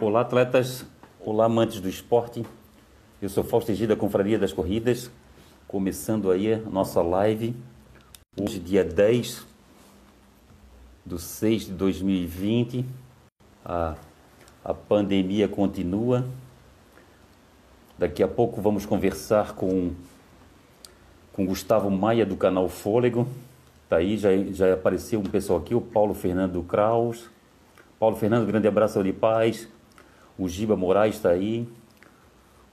Olá, atletas. Olá, amantes do esporte. Eu sou Fausto Egida, Confraria das Corridas. Começando aí a nossa live. Hoje, dia 10 de 6 de 2020. A, a pandemia continua. Daqui a pouco vamos conversar com, com Gustavo Maia, do canal Fôlego. Tá aí, já, já apareceu um pessoal aqui, o Paulo Fernando Kraus. Paulo Fernando, grande abraço de paz. O Giba Moraes está aí.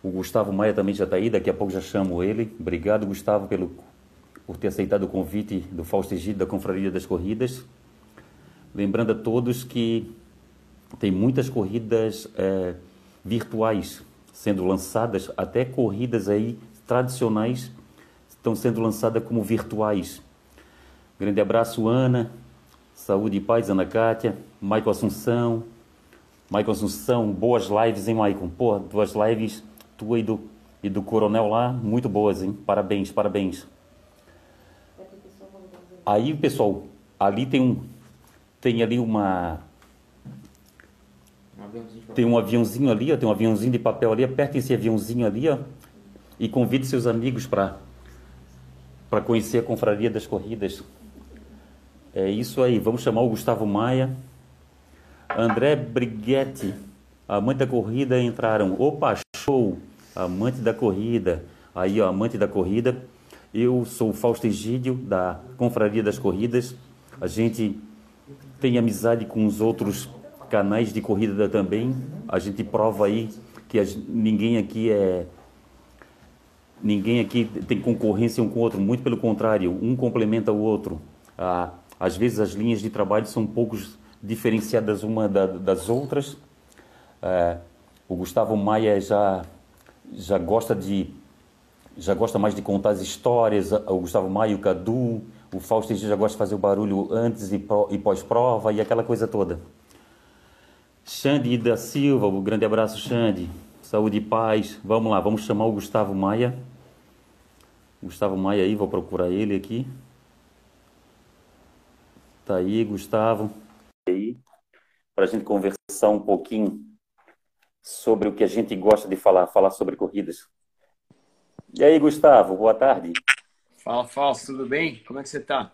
O Gustavo Maia também já está aí, daqui a pouco já chamo ele. Obrigado, Gustavo, pelo, por ter aceitado o convite do Fausto Egito da Confraria das Corridas. Lembrando a todos que tem muitas corridas é, virtuais sendo lançadas, até corridas aí tradicionais estão sendo lançadas como virtuais. Grande abraço, Ana. Saúde e paz, Ana Kátia. Maicon Assunção. Maicon Assunção, boas lives, hein, Maicon? Pô, duas lives, tua e do, e do Coronel lá, muito boas, hein? Parabéns, parabéns. Aí, pessoal, ali tem um. Tem ali uma. Tem um aviãozinho ali, ó, tem um aviãozinho de papel ali, aperta esse aviãozinho ali, ó, e convide seus amigos para para conhecer a Confraria das Corridas. É isso aí, vamos chamar o Gustavo Maia. André Brighetti, amante da corrida, entraram. Opa, show! Amante da corrida. Aí, ó, amante da corrida. Eu sou o Fausto Egídio, da Confraria das Corridas. A gente tem amizade com os outros canais de corrida também. A gente prova aí que ninguém aqui é. Ninguém aqui tem concorrência um com o outro, muito pelo contrário, um complementa o outro. Ah, às vezes as linhas de trabalho são poucos diferenciadas uma da, das outras. É, o Gustavo Maia já já gosta de já gosta mais de contar as histórias. O Gustavo Maia, o Cadu, o Fausto já gosta de fazer o barulho antes e, e pós-prova e aquela coisa toda. Xande da Silva, um grande abraço, Xande. Saúde e paz. Vamos lá, vamos chamar o Gustavo Maia. Gustavo Maia aí, vou procurar ele aqui. Tá aí, Gustavo aí para a gente conversar um pouquinho sobre o que a gente gosta de falar, falar sobre corridas. E aí, Gustavo, boa tarde. Fala, Falso, tudo bem? Como é que você está?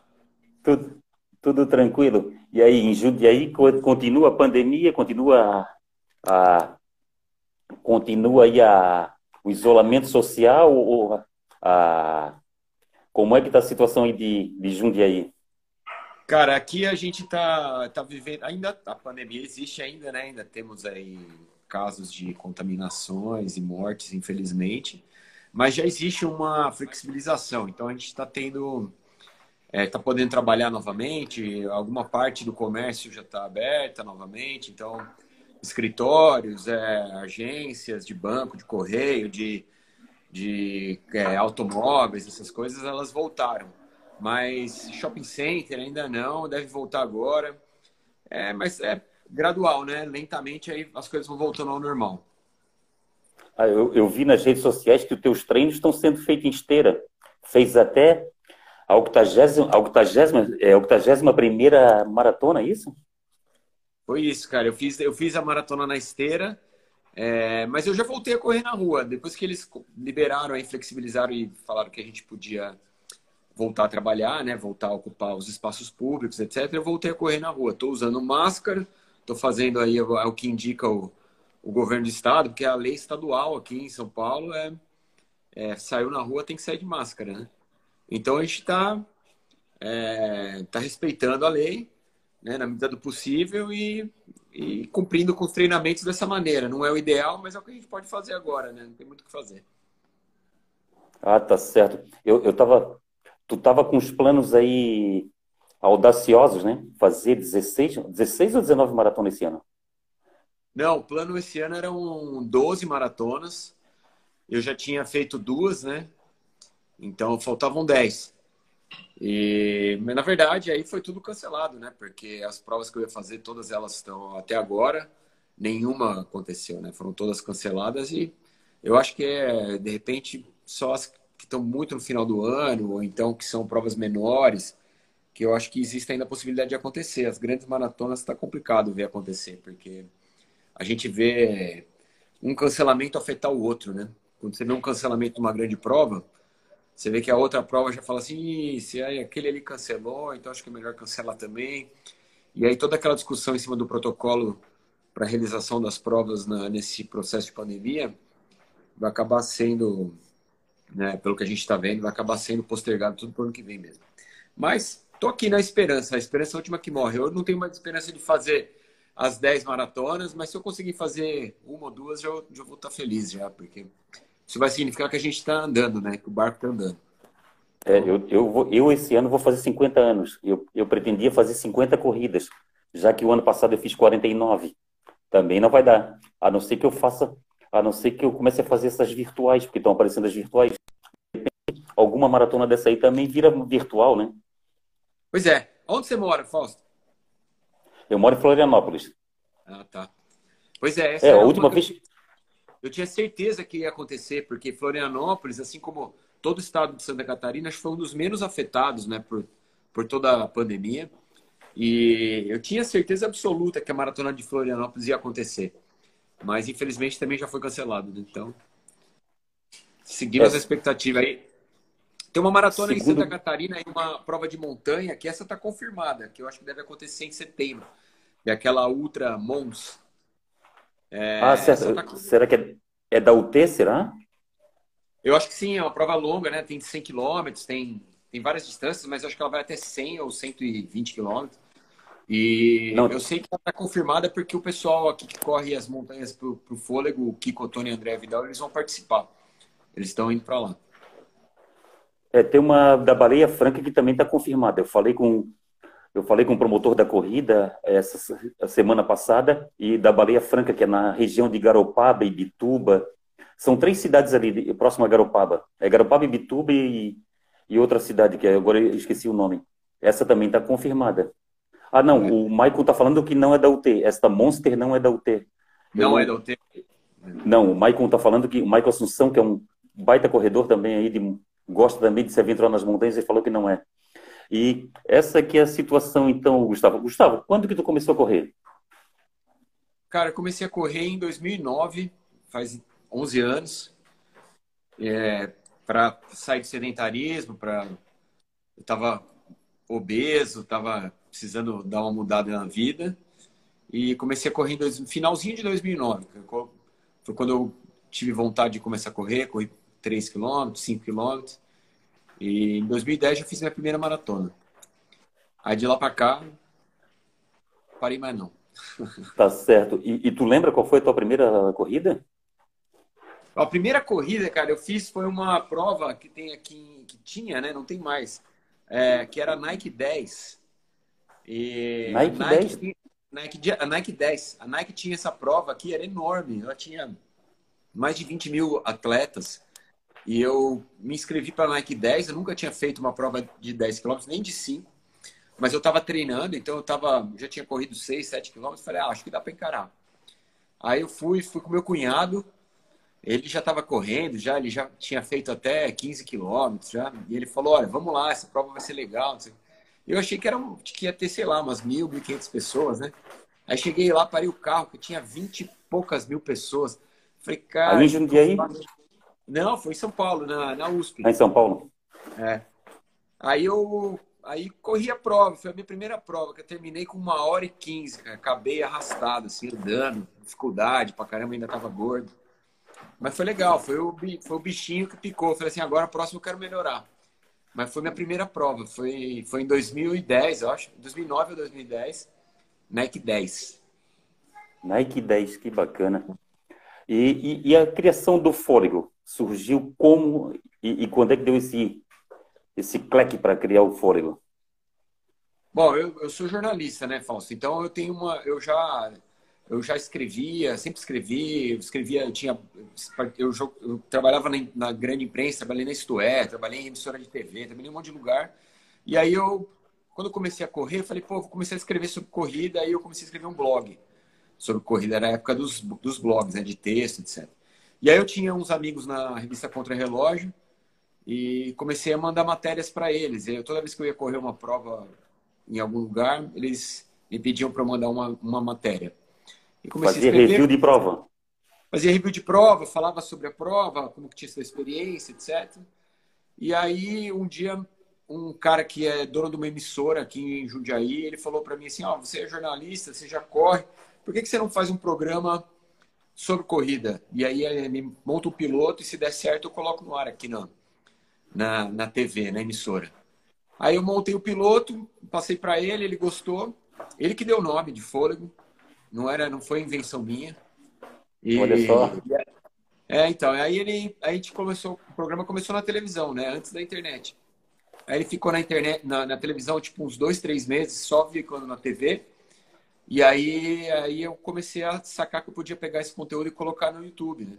Tudo, tudo tranquilo. E aí, em Jundiaí, continua a pandemia, continua a, a continua aí a, o isolamento social ou a, como é que está a situação aí de, de Jundiaí? Cara, aqui a gente tá, tá vivendo, ainda a pandemia existe ainda, né? Ainda temos aí casos de contaminações e mortes, infelizmente, mas já existe uma flexibilização. Então a gente está tendo, está é, tá podendo trabalhar novamente. Alguma parte do comércio já está aberta novamente. Então escritórios, é, agências de banco, de correio, de, de é, automóveis, essas coisas, elas voltaram mas shopping center ainda não, deve voltar agora. É, mas é gradual, né? Lentamente aí as coisas vão voltando ao normal. Ah, eu, eu, vi nas redes sociais que os teus treinos estão sendo feitos em esteira. Fez até a 80, a 80, é, a 81 primeira maratona, é isso? Foi isso, cara. Eu fiz, eu fiz a maratona na esteira, é, mas eu já voltei a correr na rua. Depois que eles liberaram, aí, flexibilizaram e falaram que a gente podia voltar a trabalhar, né? Voltar a ocupar os espaços públicos, etc. Eu voltei a correr na rua. Estou usando máscara, estou fazendo aí o que indica o, o governo do estado, porque a lei estadual aqui em São Paulo é, é saiu na rua tem que sair de máscara, né? Então a gente está é, tá respeitando a lei, né, na medida do possível e, e cumprindo com os treinamentos dessa maneira. Não é o ideal, mas é o que a gente pode fazer agora, né? Não tem muito o que fazer. Ah, tá certo. Eu, eu tava tu estava com os planos aí audaciosos, né? Fazer 16, 16 ou 19 maratonas esse ano? Não, o plano esse ano eram 12 maratonas. Eu já tinha feito duas, né? Então faltavam 10. E, mas, na verdade, aí foi tudo cancelado, né? Porque as provas que eu ia fazer, todas elas estão até agora, nenhuma aconteceu, né? Foram todas canceladas e eu acho que é, de repente, só as que estão muito no final do ano, ou então que são provas menores, que eu acho que existe ainda a possibilidade de acontecer. As grandes maratonas está complicado ver acontecer, porque a gente vê um cancelamento afetar o outro, né? Quando você vê um cancelamento de uma grande prova, você vê que a outra prova já fala assim, se aquele ali cancelou, então acho que é melhor cancelar também. E aí toda aquela discussão em cima do protocolo para realização das provas na, nesse processo de pandemia vai acabar sendo, né, pelo que a gente está vendo, vai acabar sendo postergado tudo para o ano que vem mesmo. Mas tô aqui na esperança, a esperança é a última que morre. Eu não tenho mais esperança de fazer as 10 maratonas, mas se eu conseguir fazer uma ou duas, já, já vou estar tá feliz já, porque isso vai significar que a gente está andando, né? Que o barco está andando. É, eu, eu, vou, eu esse ano vou fazer 50 anos. Eu, eu pretendia fazer 50 corridas, já que o ano passado eu fiz 49. Também não vai dar. A não ser que eu faça, a não ser que eu comece a fazer essas virtuais, porque estão aparecendo as virtuais. Alguma maratona dessa aí também vira virtual, né? Pois é. Onde você mora, Fausto? Eu moro em Florianópolis. Ah, tá. Pois é. Essa é, a última vez. Eu tinha certeza que ia acontecer, porque Florianópolis, assim como todo o estado de Santa Catarina, acho que foi um dos menos afetados né, por, por toda a pandemia. E eu tinha certeza absoluta que a maratona de Florianópolis ia acontecer. Mas infelizmente também já foi cancelado. Né? Então, seguindo é. as expectativas aí. Tem uma maratona Segundo... em Santa Catarina e uma prova de montanha, que essa está confirmada, que eu acho que deve acontecer em setembro. É aquela Ultra Mons. É, ah, certo. Tá... Será que é, é da UT, será? Eu acho que sim, é uma prova longa, né? Tem 100 quilômetros, tem, tem várias distâncias, mas acho que ela vai até 100 ou 120 quilômetros. E Não. eu sei que ela está confirmada porque o pessoal aqui que corre as montanhas para o fôlego, o Kiko, Tony e André Vidal, eles vão participar. Eles estão indo para lá. É, tem uma da Baleia Franca que também está confirmada. Eu falei com eu falei com o promotor da corrida essa semana passada e da Baleia Franca, que é na região de Garopaba e Bituba, são três cidades ali, próximo a Garopaba. É Garopaba, Ibituba e, e outra cidade, que agora eu esqueci o nome. Essa também está confirmada. Ah, não, o Michael está falando que não é da UT. Esta Monster não é da UT. Não eu, é da UT? Não, o Michael está falando que o Michael Assunção, que é um baita corredor também aí, de, gosta também de se aventurar nas montanhas, ele falou que não é. E essa aqui é a situação, então, Gustavo. Gustavo, quando que tu começou a correr? Cara, eu comecei a correr em 2009, faz 11 anos, é, para sair do sedentarismo, para eu estava obeso, estava precisando dar uma mudada na vida e comecei a correr no finalzinho de 2009. Foi quando eu tive vontade de começar a correr, corri 3 km, 5 km. E em 2010 eu fiz minha primeira maratona. Aí de lá para cá, parei mais não. Tá certo. E, e, tu lembra qual foi a tua primeira corrida? A primeira corrida, cara, eu fiz foi uma prova que tem aqui, que tinha, né? Não tem mais. É, que era Nike 10. E Nike, Nike 10? Nike, a Nike 10. A Nike tinha essa prova aqui, era enorme. Ela tinha mais de 20 mil atletas. E eu me inscrevi para a Nike 10. Eu nunca tinha feito uma prova de 10 km, nem de 5. Mas eu estava treinando, então eu tava, já tinha corrido 6, 7 km. Falei, ah, acho que dá para encarar. Aí eu fui, fui com meu cunhado ele já estava correndo, já ele já tinha feito até 15 quilômetros já, e ele falou, olha, vamos lá, essa prova vai ser legal. Eu achei que, era, que ia ter, sei lá, umas mil, mil quinhentas pessoas, né? Aí cheguei lá, parei o carro, que tinha vinte e poucas mil pessoas. Falei, cara... Ali em aí Não, foi em São Paulo, na, na USP. Em São Paulo? É. Aí eu aí corri a prova, foi a minha primeira prova, que eu terminei com uma hora e quinze, acabei arrastado, assim, andando, dificuldade pra caramba, ainda tava gordo. Mas foi legal, foi o, foi o bichinho que picou. Eu falei assim, agora a próxima eu quero melhorar. Mas foi minha primeira prova, foi, foi em 2010, eu acho, 2009 ou 2010, Nike 10. Nike 10, que bacana. E, e, e a criação do fôlego surgiu como e, e quando é que deu esse, esse cleque para criar o fôlego? Bom, eu, eu sou jornalista, né, Fausto? Então eu tenho uma. Eu já eu já escrevia, sempre escrevi, eu escrevia, eu tinha, eu, eu trabalhava na, na, grande imprensa, trabalhei na Isto É, trabalhei em emissora de TV, trabalhei em um monte de lugar. E aí eu, quando eu comecei a correr, eu falei, pô, vou começar a escrever sobre corrida, aí eu comecei a escrever um blog sobre corrida, era a época dos, dos blogs, né, de texto, etc. E aí eu tinha uns amigos na revista Contra Relógio e comecei a mandar matérias para eles. E eu, toda vez que eu ia correr uma prova em algum lugar, eles me pediam para mandar uma, uma matéria. E comecei Fazia review de prova? Fazia review de prova, falava sobre a prova, como que tinha sido a experiência, etc. E aí, um dia, um cara que é dono de uma emissora aqui em Jundiaí, ele falou para mim assim, ó, oh, você é jornalista, você já corre, por que, que você não faz um programa sobre corrida? E aí ele monta o um piloto e se der certo eu coloco no ar aqui na, na, na TV, na emissora. Aí eu montei o piloto, passei para ele, ele gostou. Ele que deu o nome de Fôlego, não era, não foi invenção minha. E, Olha só. É, então, aí ele, aí a gente começou, o programa começou na televisão, né, antes da internet. Aí ele ficou na internet, na, na televisão, tipo uns dois, três meses, só ficando na TV. E aí, aí eu comecei a sacar que eu podia pegar esse conteúdo e colocar no YouTube, né?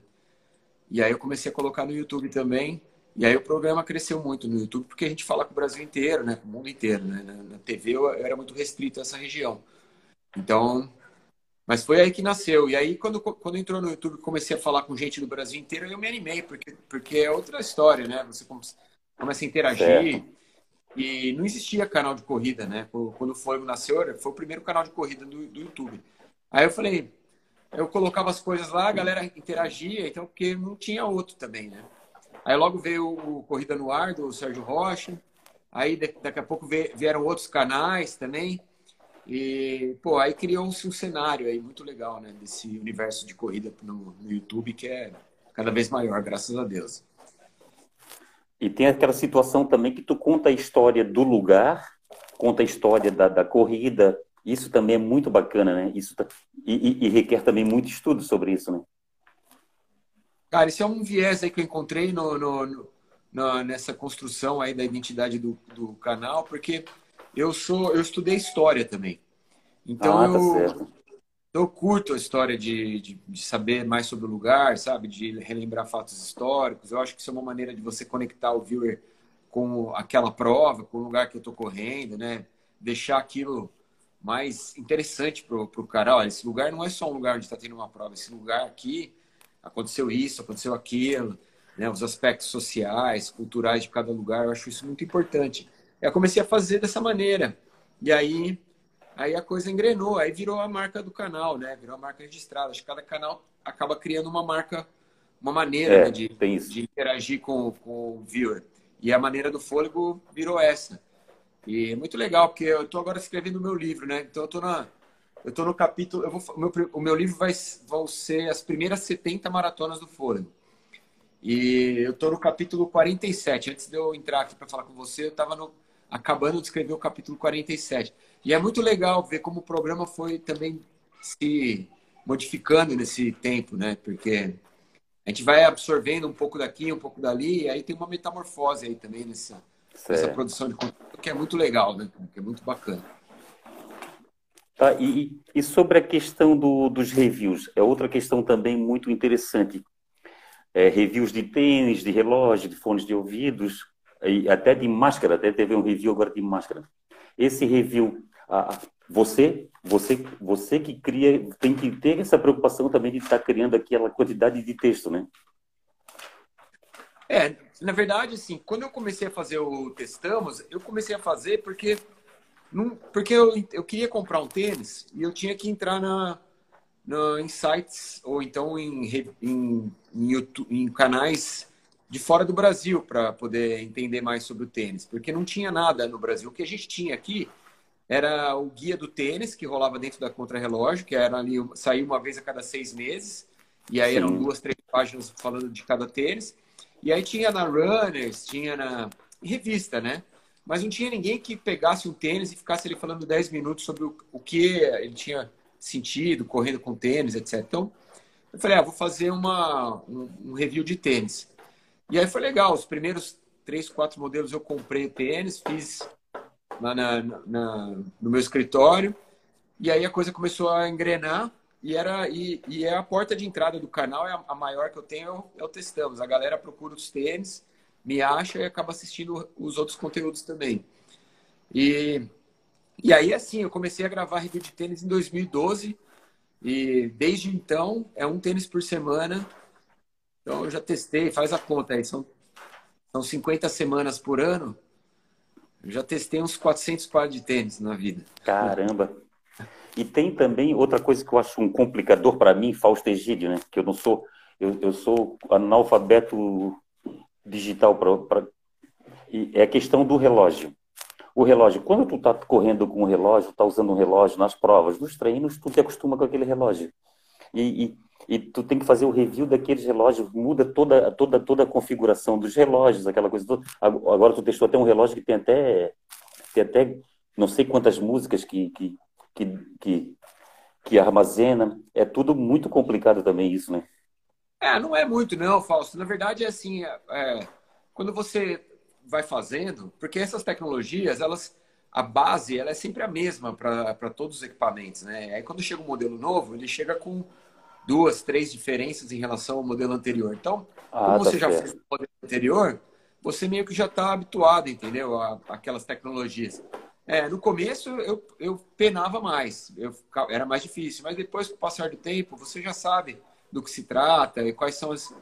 E aí eu comecei a colocar no YouTube também. E aí o programa cresceu muito no YouTube, porque a gente fala com o Brasil inteiro, né? Com o mundo inteiro, né? Na, TV eu, era muito restrito a essa região. Então, mas foi aí que nasceu. E aí, quando, quando entrou no YouTube comecei a falar com gente do Brasil inteiro, eu me animei, porque, porque é outra história, né? Você começa a interagir. Certo. E não existia canal de corrida, né? Quando o Fôlego nasceu, foi o primeiro canal de corrida do, do YouTube. Aí eu falei, eu colocava as coisas lá, a galera interagia, então, porque não tinha outro também, né? Aí logo veio o Corrida no Ar, do Sérgio Rocha. Aí daqui a pouco vieram outros canais também. E, pô, aí criou-se um cenário aí muito legal, né? Desse universo de corrida no, no YouTube que é cada vez maior, graças a Deus. E tem aquela situação também que tu conta a história do lugar, conta a história da, da corrida. Isso também é muito bacana, né? Isso tá, e, e, e requer também muito estudo sobre isso, né? Cara, esse é um viés aí que eu encontrei no, no, no, nessa construção aí da identidade do, do canal, porque eu sou, eu estudei história também. Então ah, tá eu, certo. Eu curto a história de, de, de, saber mais sobre o lugar, sabe? De relembrar fatos históricos. Eu acho que isso é uma maneira de você conectar o viewer com aquela prova, com o lugar que eu estou correndo, né? Deixar aquilo mais interessante para o cara. Olha, esse lugar não é só um lugar onde está tendo uma prova. Esse lugar aqui aconteceu isso, aconteceu aquilo, né? os aspectos sociais, culturais de cada lugar, eu acho isso muito importante. Eu comecei a fazer dessa maneira. E aí, aí a coisa engrenou, aí virou a marca do canal, né? Virou a marca registrada. Acho que cada canal acaba criando uma marca, uma maneira é, né? de, de interagir com, com o viewer. E a maneira do fôlego virou essa. E é muito legal, porque eu estou agora escrevendo o meu livro, né? Então eu estou na eu estou no capítulo. Eu vou, o, meu, o meu livro vai, vão ser as primeiras 70 maratonas do Fôlego. E eu estou no capítulo 47. Antes de eu entrar aqui para falar com você, eu estava acabando de escrever o capítulo 47. E é muito legal ver como o programa foi também se modificando nesse tempo, né? Porque a gente vai absorvendo um pouco daqui, um pouco dali, e aí tem uma metamorfose aí também nessa, nessa produção de conteúdo que é muito legal, né? Que é muito bacana. Tá? E, e sobre a questão do, dos reviews, é outra questão também muito interessante. É, reviews de tênis, de relógio, de fones de ouvidos, e até de máscara, até teve um review agora de máscara. Esse review, você, você, você que cria, tem que ter essa preocupação também de estar criando aquela quantidade de texto, né? É, na verdade, assim, quando eu comecei a fazer o Testamos, eu comecei a fazer porque porque eu, eu queria comprar um tênis e eu tinha que entrar na, na, em sites ou então em, em, em, YouTube, em canais de fora do Brasil para poder entender mais sobre o tênis, porque não tinha nada no Brasil. O que a gente tinha aqui era o guia do tênis que rolava dentro da contrarrelógio, que era ali sair uma vez a cada seis meses, e aí Sim. eram duas, três páginas falando de cada tênis. E aí tinha na Runners, tinha na revista, né? mas não tinha ninguém que pegasse um tênis e ficasse ali falando 10 minutos sobre o, o que ele tinha sentido correndo com tênis, etc. Então, eu falei, ah, vou fazer uma, um, um, review de tênis. E aí foi legal, os primeiros três, quatro modelos eu comprei tênis, fiz lá na, na, no meu escritório, e aí a coisa começou a engrenar, e era e, e é a porta de entrada do canal, é a, a maior que eu tenho, é o Testamos. A galera procura os tênis, me acha e acaba assistindo os outros conteúdos também. E, e aí, assim, eu comecei a gravar review de tênis em 2012 e desde então é um tênis por semana. Então eu já testei, faz a conta aí, são, são 50 semanas por ano. Eu já testei uns 400 pares de tênis na vida. Caramba! E tem também outra coisa que eu acho um complicador para mim, Fausto Egídio, né? Que eu não sou, eu, eu sou analfabeto digital para é a questão do relógio. O relógio, quando tu tá correndo com um relógio, tá usando um relógio nas provas, nos treinos, tu te acostuma com aquele relógio. E, e, e, tu tem que fazer o review daqueles relógios, muda toda, toda, toda a configuração dos relógios, aquela coisa toda. Agora tu testou até um relógio que tem até, tem até não sei quantas músicas que, que, que, que, que armazena. É tudo muito complicado também isso, né? É, não é muito não, Fausto. Na verdade é assim, é, é quando você vai fazendo, porque essas tecnologias, elas a base ela é sempre a mesma para todos os equipamentos, né? Aí quando chega um modelo novo, ele chega com duas, três diferenças em relação ao modelo anterior. Então, ah, como tá você certo. já fez o modelo anterior, você meio que já está habituado, entendeu? A, aquelas tecnologias. É, no começo eu, eu penava mais, eu, era mais difícil, mas depois, com o passar do tempo, você já sabe do que se trata e quais são as,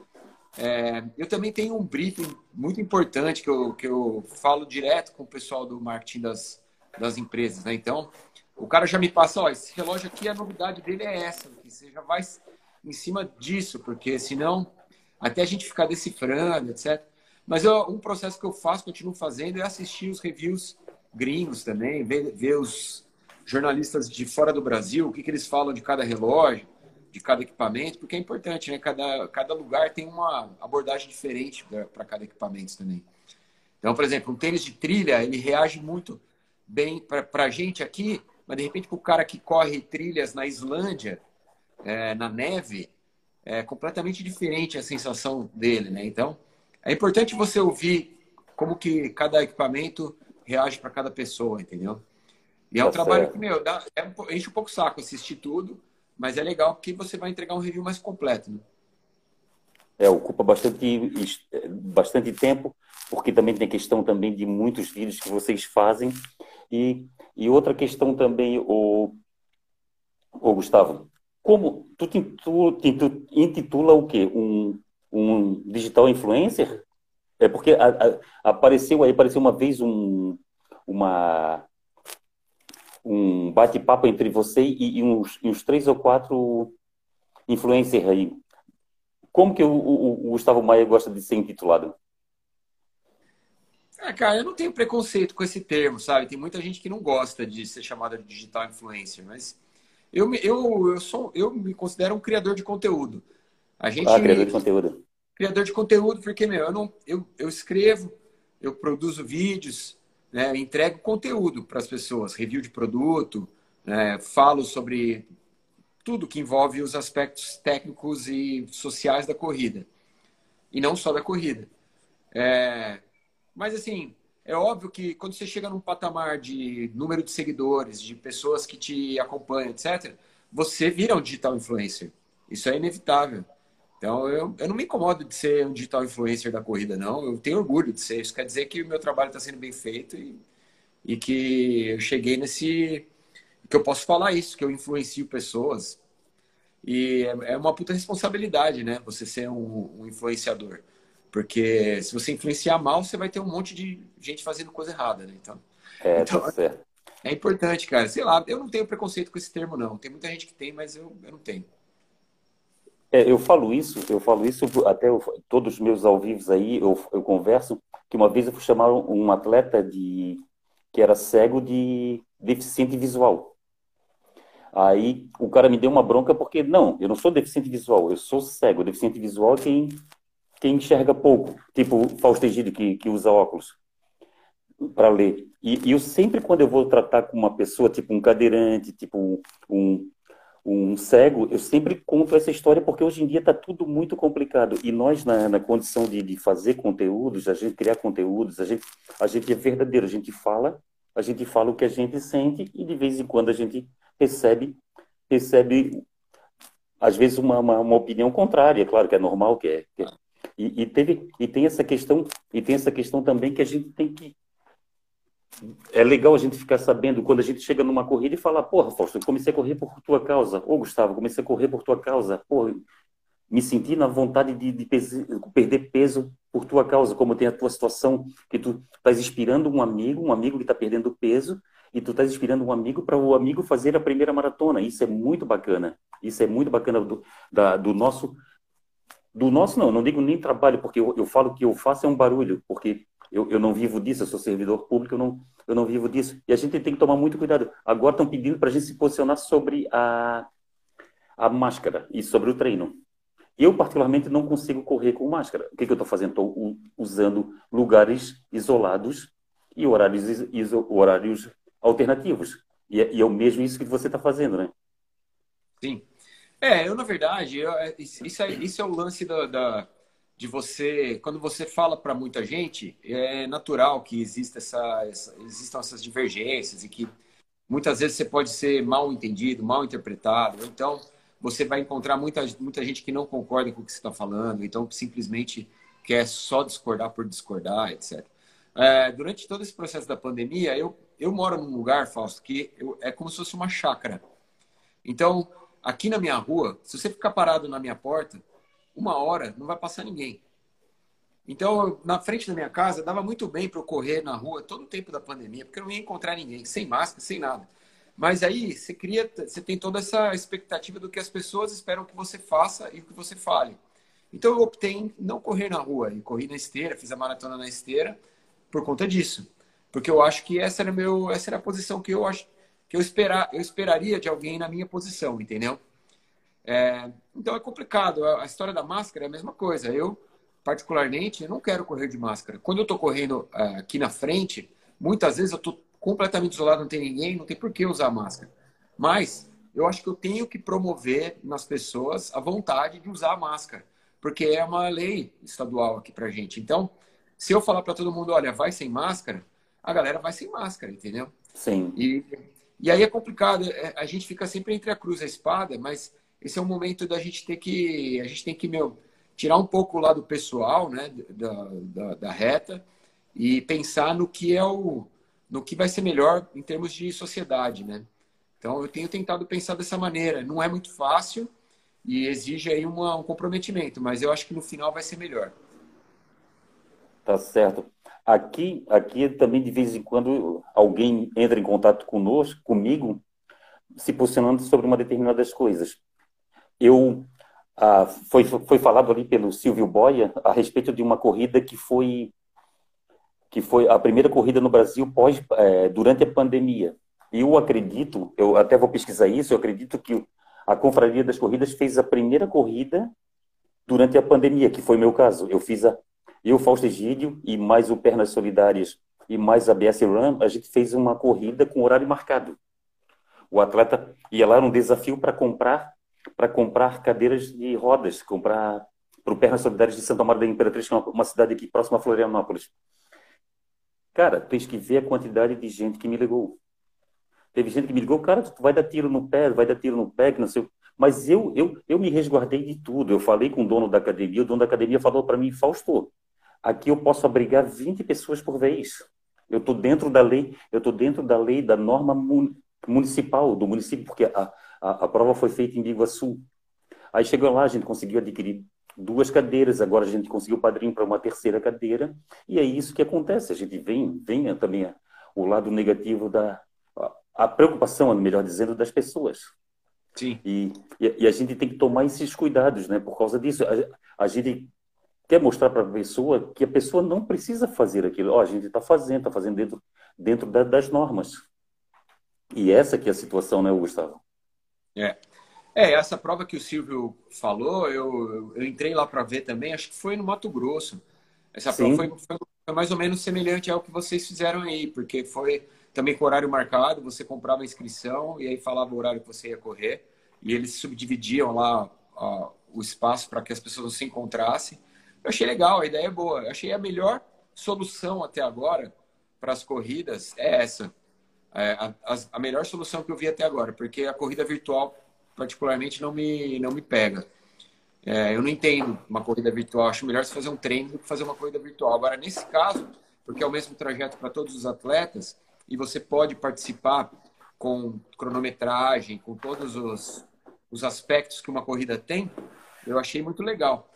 é, eu também tenho um briefing muito importante que eu, que eu falo direto com o pessoal do marketing das, das empresas. Né? Então, o cara já me passa, ó, esse relógio aqui, a novidade dele é essa, que você já vai em cima disso, porque senão até a gente ficar decifrando, etc. Mas eu, um processo que eu faço, continuo fazendo, é assistir os reviews gringos também, ver, ver os jornalistas de fora do Brasil, o que, que eles falam de cada relógio de cada equipamento, porque é importante, né? Cada, cada lugar tem uma abordagem diferente para cada equipamento também. Então, por exemplo, um tênis de trilha, ele reage muito bem para a gente aqui, mas de repente para o cara que corre trilhas na Islândia, é, na neve, é completamente diferente a sensação dele, né? Então, é importante você ouvir como que cada equipamento reage para cada pessoa, entendeu? E é um tá trabalho certo. que, meu, dá, é, enche um pouco o saco assistir tudo, mas é legal porque você vai entregar um review mais completo. Né? É, ocupa bastante, bastante tempo, porque também tem questão também de muitos vídeos que vocês fazem. E, e outra questão também, o, o Gustavo, como tu, tu, tu intitula o quê? Um, um digital influencer? É porque a, a, apareceu aí, apareceu uma vez um, uma um bate-papo entre você e, e, uns, e, uns, três ou quatro influencers aí. Como que o, o, o Gustavo Maia gosta de ser intitulado? É, cara, eu não tenho preconceito com esse termo, sabe? Tem muita gente que não gosta de ser chamada de digital influencer, mas eu, eu, eu, sou, eu me considero um criador de conteúdo. A gente, ah, criador de conteúdo. Criador de conteúdo, porque, meu, eu, não, eu, eu escrevo, eu produzo vídeos, né, entrego conteúdo para as pessoas, review de produto, né, falo sobre tudo que envolve os aspectos técnicos e sociais da corrida. E não só da corrida. É, mas, assim, é óbvio que quando você chega num patamar de número de seguidores, de pessoas que te acompanham, etc., você vira um digital influencer. Isso é inevitável. Então, eu, eu não me incomodo de ser um digital influencer da corrida, não. Eu tenho orgulho de ser. Isso quer dizer que o meu trabalho está sendo bem feito e, e que eu cheguei nesse. que eu posso falar isso, que eu influencio pessoas. E é, é uma puta responsabilidade, né? Você ser um, um influenciador. Porque se você influenciar mal, você vai ter um monte de gente fazendo coisa errada, né? Então, é, então, certo. é importante, cara. Sei lá, eu não tenho preconceito com esse termo, não. Tem muita gente que tem, mas eu, eu não tenho. É, eu falo isso, eu falo isso até eu, todos os meus ao vivos aí, eu, eu converso, que uma vez eu fui chamar um atleta de que era cego de deficiente visual. Aí o cara me deu uma bronca porque, não, eu não sou deficiente visual, eu sou cego. Deficiente visual é quem, quem enxerga pouco, tipo Fausto Egídio, que, que usa óculos para ler. E, e, eu sempre, quando eu vou tratar com uma pessoa, tipo um cadeirante, tipo um, um cego, eu sempre conto essa história porque hoje em dia está tudo muito complicado. E nós, na, na condição de, de, fazer conteúdos, a gente criar conteúdos, a gente, a gente é verdadeiro, a gente fala, a gente fala o que a gente sente e de vez em quando a gente recebe, recebe às vezes uma, uma, uma opinião contrária, claro que é normal que é. Que é. E, e, teve, e tem essa questão e tem essa questão também que a gente tem que é legal a gente ficar sabendo quando a gente chega numa corrida e fala, porra, Fausto, eu comecei a correr por tua causa. Ô, Gustavo, comecei a correr por tua causa. Porra, me senti na vontade de, de perder peso por tua causa, como tem a tua situação, que tu estás inspirando um amigo, um amigo que está perdendo peso, e tu estás inspirando um amigo para o amigo fazer a primeira maratona. Isso é muito bacana. Isso é muito bacana do, da, do nosso do nosso não, não digo nem trabalho, porque eu, eu falo que eu faço é um barulho, porque eu, eu não vivo disso, eu sou servidor público, eu não, eu não vivo disso. E a gente tem que tomar muito cuidado. Agora estão pedindo para a gente se posicionar sobre a, a máscara e sobre o treino. Eu, particularmente, não consigo correr com máscara. O que, que eu estou fazendo? Estou usando lugares isolados e horários, iso, horários alternativos. E é, e é o mesmo isso que você está fazendo, né? Sim. É, eu, na verdade, eu, é, isso, é, isso é o lance da, da de você, quando você fala para muita gente, é natural que exista essa, essa, existam essas divergências e que muitas vezes você pode ser mal entendido, mal interpretado. Então, você vai encontrar muita, muita gente que não concorda com o que você está falando, então simplesmente quer só discordar por discordar, etc. É, durante todo esse processo da pandemia, eu, eu moro num lugar, Fausto, que eu, é como se fosse uma chácara. Então, aqui na minha rua, se você ficar parado na minha porta, uma hora não vai passar ninguém. Então, na frente da minha casa, dava muito bem para eu correr na rua todo o tempo da pandemia, porque eu não ia encontrar ninguém, sem máscara, sem nada. Mas aí você cria, você tem toda essa expectativa do que as pessoas esperam que você faça e que você fale. Então eu optei em não correr na rua e corri na esteira, fiz a maratona na esteira por conta disso, porque eu acho que essa era meu, essa era a posição que eu acho que eu esperar, eu esperaria de alguém na minha posição, entendeu? É, então é complicado. A história da máscara é a mesma coisa. Eu, particularmente, não quero correr de máscara. Quando eu estou correndo é, aqui na frente, muitas vezes eu estou completamente isolado, não tem ninguém, não tem por que usar máscara. Mas eu acho que eu tenho que promover nas pessoas a vontade de usar a máscara, porque é uma lei estadual aqui para gente. Então, se eu falar para todo mundo, olha, vai sem máscara, a galera vai sem máscara, entendeu? Sim. E, e aí é complicado. É, a gente fica sempre entre a cruz e a espada, mas esse é um momento da gente ter que. A gente tem que, meu, tirar um pouco o lado pessoal, né, da, da, da reta e pensar no que é o. no que vai ser melhor em termos de sociedade, né? Então, eu tenho tentado pensar dessa maneira. Não é muito fácil e exige aí uma, um comprometimento, mas eu acho que no final vai ser melhor. Tá certo. Aqui, aqui também de vez em quando alguém entra em contato conosco, comigo, se posicionando sobre uma determinadas coisas eu ah, foi, foi falado ali pelo Silvio Boia a respeito de uma corrida que foi que foi a primeira corrida no Brasil pós é, durante a pandemia. Eu acredito, eu até vou pesquisar isso, eu acredito que a Confraria das Corridas fez a primeira corrida durante a pandemia, que foi meu caso. Eu fiz a eu, Fausto Egídio, e mais o Pernas Solidárias e mais a BS Run, a gente fez uma corrida com horário marcado. O atleta ia lá, um desafio para comprar para comprar cadeiras de rodas, comprar para o Pernas Solidárias de Santa Maria da Imperatriz, que é uma, cidade aqui próxima a Florianópolis. Cara, tens que ver a quantidade de gente que me ligou. Teve gente que me ligou, cara, tu vai dar tiro no pé, vai dar tiro no pé, que não sei. Mas eu, eu, eu me resguardei de tudo. Eu falei com o dono da academia, o dono da academia falou para mim, Fausto, aqui eu posso abrigar 20 pessoas por vez. Eu estou dentro da lei, eu estou dentro da lei, da norma municipal, do município, porque a, a, a prova foi feita em Biguaçu. Aí chegou lá, a gente conseguiu adquirir duas cadeiras, agora a gente conseguiu padrinho para uma terceira cadeira, e é isso que acontece. A gente vem, vem também o lado negativo da a, preocupação, melhor dizendo, das pessoas. Sim. E, e, e, a gente tem que tomar esses cuidados, né? Por causa disso, a, a gente quer mostrar para a pessoa que a pessoa não precisa fazer aquilo. Oh, a gente está fazendo, está fazendo dentro, dentro da, das normas. E essa que é a situação, né, Gustavo? É. É, essa prova que o Silvio falou, eu, eu entrei lá para ver também, acho que foi no Mato Grosso. Essa Sim. prova foi, foi, mais ou menos semelhante ao que vocês fizeram aí, porque foi também com horário marcado, você comprava a inscrição e aí falava o horário que você ia correr, e eles subdividiam lá ó, o espaço para que as pessoas não se encontrassem. Eu achei legal, a ideia é boa. Eu achei a melhor solução até agora para as corridas é essa é, a, a, melhor solução que eu vi até agora, porque a corrida virtual, particularmente, não me, não me pega. É, eu não entendo uma corrida virtual, acho melhor você fazer um treino do que fazer uma corrida virtual. Agora, nesse caso, porque é o mesmo trajeto para todos os atletas, e você pode participar com cronometragem, com todos os, os aspectos que uma corrida tem, eu achei muito legal.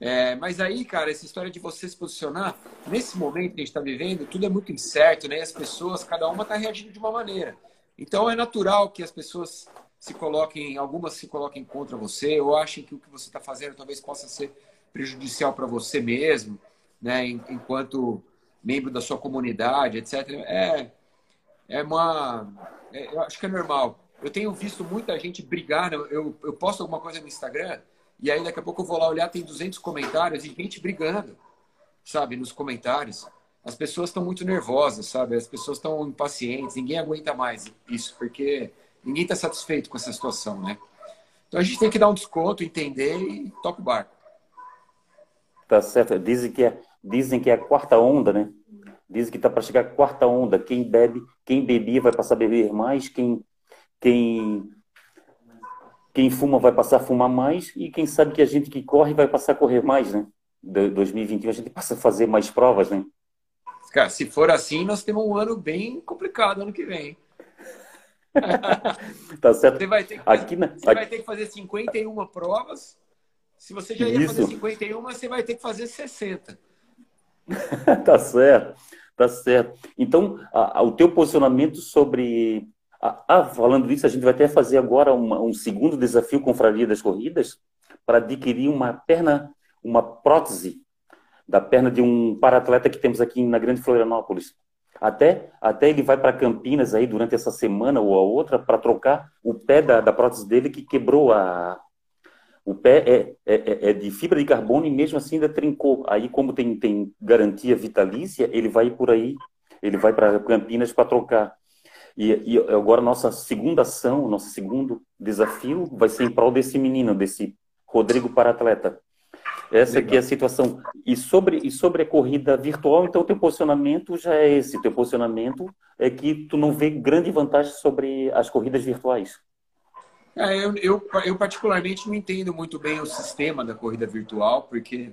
É, mas aí, cara, essa história de você se posicionar, nesse momento que a gente está vivendo, tudo é muito incerto, né? As pessoas, cada uma está reagindo de uma maneira. Então é natural que as pessoas se coloquem, algumas se coloquem contra você, ou achem que o que você está fazendo talvez possa ser prejudicial para você mesmo, né? Enquanto membro da sua comunidade, etc. É, é uma. É, eu acho que é normal. Eu tenho visto muita gente brigar. Eu, eu posto alguma coisa no Instagram e aí daqui a pouco eu vou lá olhar, tem 200 comentários e gente brigando, sabe, nos comentários. As pessoas estão muito nervosas, sabe? As pessoas estão impacientes, ninguém aguenta mais isso, porque ninguém está satisfeito com essa situação, né? Então a gente tem que dar um desconto, entender e toca o barco. Tá certo. Dizem que é, dizem que é a quarta onda, né? Dizem que está para chegar a quarta onda. Quem bebe, quem bebia vai passar a beber mais, quem, quem quem fuma vai passar a fumar mais e quem sabe que a gente que corre vai passar a correr mais, né? De 2021 a gente passa a fazer mais provas, né? Cara, se for assim, nós temos um ano bem complicado ano que vem. tá certo. Você vai ter que, Aqui na... você vai ter que fazer 51 provas. Se você já ia Isso. fazer 51, você vai ter que fazer 60. tá certo, tá certo. Então, a, a, o teu posicionamento sobre ah, ah, falando disso, a gente vai até fazer agora uma, um segundo desafio com Confraria das Corridas para adquirir uma perna, uma prótese da perna de um paratleta que temos aqui na Grande Florianópolis. Até, até ele vai para Campinas aí durante essa semana ou a outra para trocar o pé da, da prótese dele que quebrou a. O pé é, é, é, é de fibra de carbono e mesmo assim ainda trincou. Aí, como tem, tem garantia vitalícia, ele vai por aí, ele vai para Campinas para trocar. E, e agora nossa segunda ação, nosso segundo desafio vai ser em prol desse menino, desse Rodrigo para-atleta. Essa Legal. aqui é a situação. E sobre, e sobre a corrida virtual, então, teu posicionamento já é esse. Teu posicionamento é que tu não vê grande vantagem sobre as corridas virtuais. É, eu, eu, eu, particularmente não entendo muito bem o sistema da corrida virtual, porque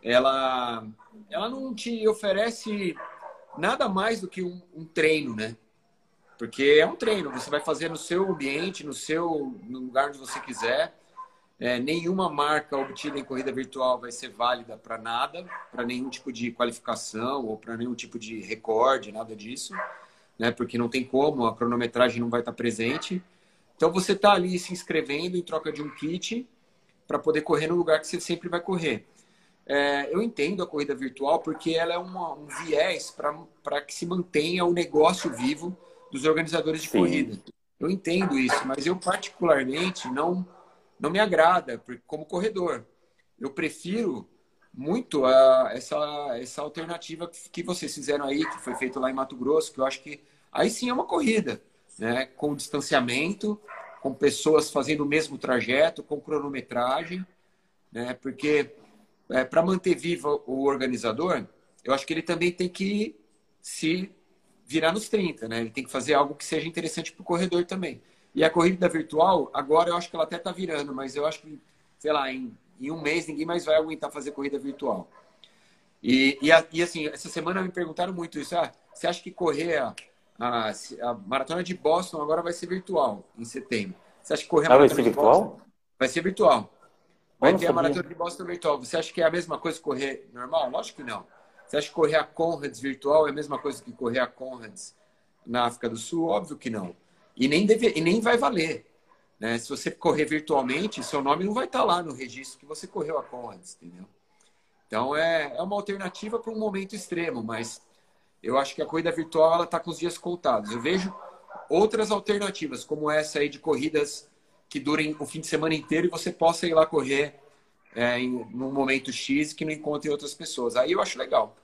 ela, ela não te oferece nada mais do que um, um treino, né? Porque é um treino, você vai fazer no seu ambiente, no seu no lugar onde você quiser. É, nenhuma marca obtida em corrida virtual vai ser válida para nada, para nenhum tipo de qualificação ou para nenhum tipo de recorde, nada disso, né? Porque não tem como, a cronometragem não vai estar presente. Então você está ali se inscrevendo em troca de um kit para poder correr no lugar que você sempre vai correr. É, eu entendo a corrida virtual porque ela é uma, um viés para que se mantenha o negócio vivo dos organizadores de Sim. corrida. Eu entendo isso, mas eu particularmente não não me agrada como corredor. Eu prefiro muito a, essa essa alternativa que vocês fizeram aí, que foi feito lá em Mato Grosso, que eu acho que aí sim é uma corrida, né? Com distanciamento, com pessoas fazendo o mesmo trajeto, com cronometragem, né? Porque é, para manter vivo o organizador, eu acho que ele também tem que se virar nos 30, né? Ele tem que fazer algo que seja interessante para o corredor também. E a corrida virtual, agora eu acho que ela até está virando, mas eu acho que, sei lá, em, em, um mês ninguém mais vai aguentar fazer corrida virtual. E, e, e assim, essa semana me perguntaram muito isso. Ah, você acha que correr a, a, a, maratona de Boston agora vai ser virtual em setembro? Você acha que correr a ah, maratona ser virtual? Boston, vai ser virtual. Vai ter a maratona de Boston virtual. Você acha que é a mesma coisa correr normal? Lógico que não. Você acha que correr a Conrads virtual é a mesma coisa que correr a Conrads na África do Sul? Óbvio que não. E nem, deve, e nem vai valer. Né? Se você correr virtualmente, seu nome não vai estar lá no registro que você correu a Conrads, entendeu? Então é, é uma alternativa para um momento extremo, mas eu acho que a corrida virtual ela está com os dias contados. Eu vejo outras alternativas, como essa aí de corridas que durem o fim de semana inteiro e você possa ir lá correr é, em num momento X que não encontre outras pessoas. Aí eu acho legal.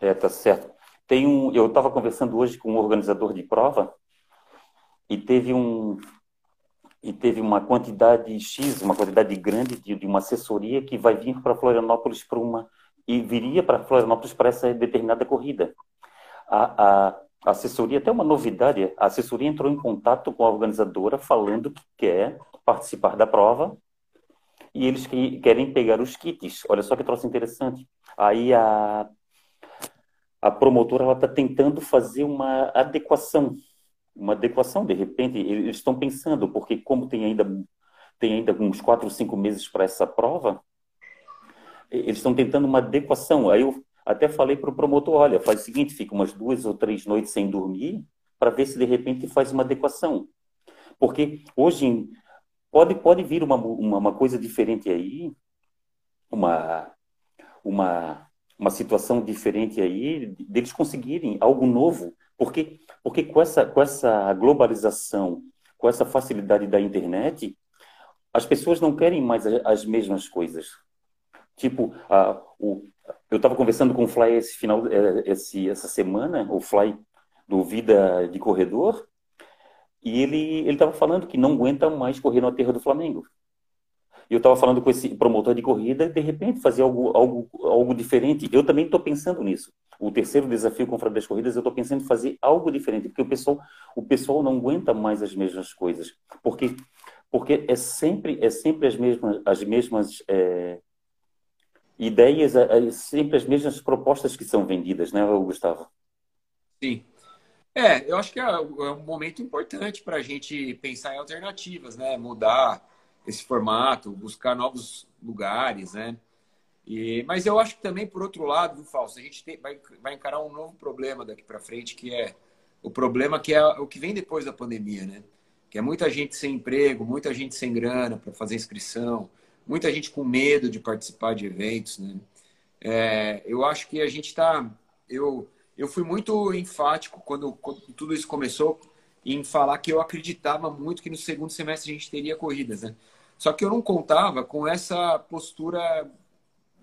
É, tá certo. Tem um, eu estava conversando hoje com um organizador de prova e teve um e teve uma quantidade X, uma quantidade grande de, de uma assessoria que vai vir para Florianópolis para uma e viria para Florianópolis para essa determinada corrida. A, a assessoria, até uma novidade, a assessoria entrou em contato com a organizadora falando que quer participar da prova e eles que, querem pegar os kits. Olha só que troço interessante. Aí a, a promotora está tentando fazer uma adequação. Uma adequação, de repente, eles estão pensando, porque como tem ainda tem ainda uns quatro ou cinco meses para essa prova, eles estão tentando uma adequação. Aí eu até falei para o promotor, olha, faz o seguinte, fica umas duas ou três noites sem dormir, para ver se de repente faz uma adequação. Porque hoje pode, pode vir uma, uma, uma coisa diferente aí, uma, uma, uma situação diferente aí, deles conseguirem algo novo. Porque, porque com, essa, com essa globalização, com essa facilidade da internet, as pessoas não querem mais as mesmas coisas. Tipo, a, o, eu estava conversando com o Fly esse final, é, esse, essa semana, o Fly do Vida de Corredor, e ele estava falando que não aguenta mais correr no aterro do Flamengo. E eu estava falando com esse promotor de corrida e, de repente, fazer algo, algo, algo diferente. Eu também estou pensando nisso. O terceiro desafio com das Corridas, eu estou pensando em fazer algo diferente, porque o pessoal, o pessoal não aguenta mais as mesmas coisas. Porque, porque é sempre, é sempre as mesmas, as mesmas é, ideias, é, é sempre as mesmas propostas que são vendidas, né, Gustavo? Sim. É, eu acho que é, é um momento importante para a gente pensar em alternativas, né? Mudar esse formato, buscar novos lugares, né? E, mas eu acho que também, por outro lado, Fausto, a gente tem, vai, vai encarar um novo problema daqui para frente, que é o problema que é o que vem depois da pandemia, né? Que é muita gente sem emprego, muita gente sem grana para fazer inscrição, muita gente com medo de participar de eventos, né? É, eu acho que a gente está... Eu, eu fui muito enfático quando, quando, tudo isso começou em falar que eu acreditava muito que no segundo semestre a gente teria corridas, né? Só que eu não contava com essa postura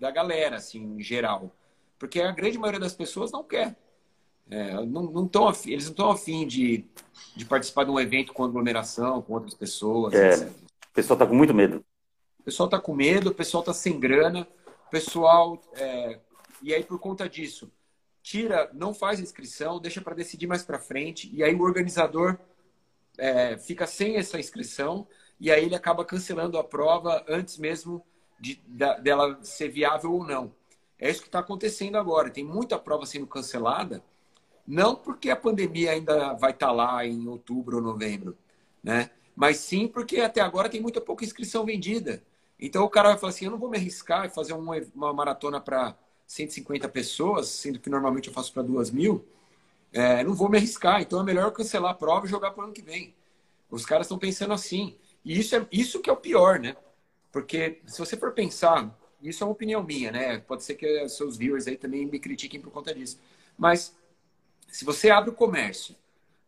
da galera, assim, em geral. Porque a grande maioria das pessoas não quer. É, não, não tão afim, eles não estão afim de, de participar de um evento com aglomeração, com outras pessoas. É, o pessoal está com muito medo. O pessoal está com medo, o pessoal está sem grana, o pessoal. É, e aí, por conta disso, tira, não faz inscrição, deixa para decidir mais para frente, e aí o organizador é, fica sem essa inscrição, e aí ele acaba cancelando a prova antes mesmo de, de dela ser viável ou não. É isso que está acontecendo agora. Tem muita prova sendo cancelada, não porque a pandemia ainda vai estar tá lá em outubro ou novembro, né? Mas sim porque até agora tem muita pouca inscrição vendida. Então o cara vai falar assim: eu não vou me arriscar e fazer uma, uma maratona para 150 pessoas, sendo que normalmente eu faço para 2 mil, é, não vou me arriscar. Então é melhor cancelar a prova e jogar para o ano que vem. Os caras estão pensando assim. E isso é isso que é o pior, né? Porque se você for pensar, isso é uma opinião minha, né? Pode ser que seus viewers aí também me critiquem por conta disso. Mas se você abre o comércio,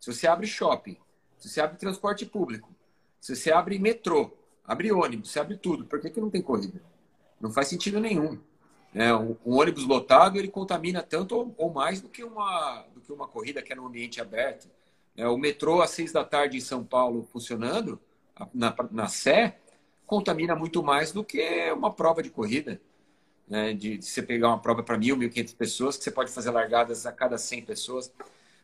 se você abre shopping, se você abre transporte público, se você abre metrô, abre ônibus, você abre tudo, por que, que não tem corrida? Não faz sentido nenhum. É, um, um, ônibus lotado ele contamina tanto ou, ou, mais do que, uma, do que uma corrida que é no ambiente aberto. É, o metrô às seis da tarde em São Paulo funcionando, na, na Sé, contamina muito mais do que uma prova de corrida. Né? De, de você pegar uma prova para mil, mil quinhentas pessoas, que você pode fazer largadas a cada cem pessoas.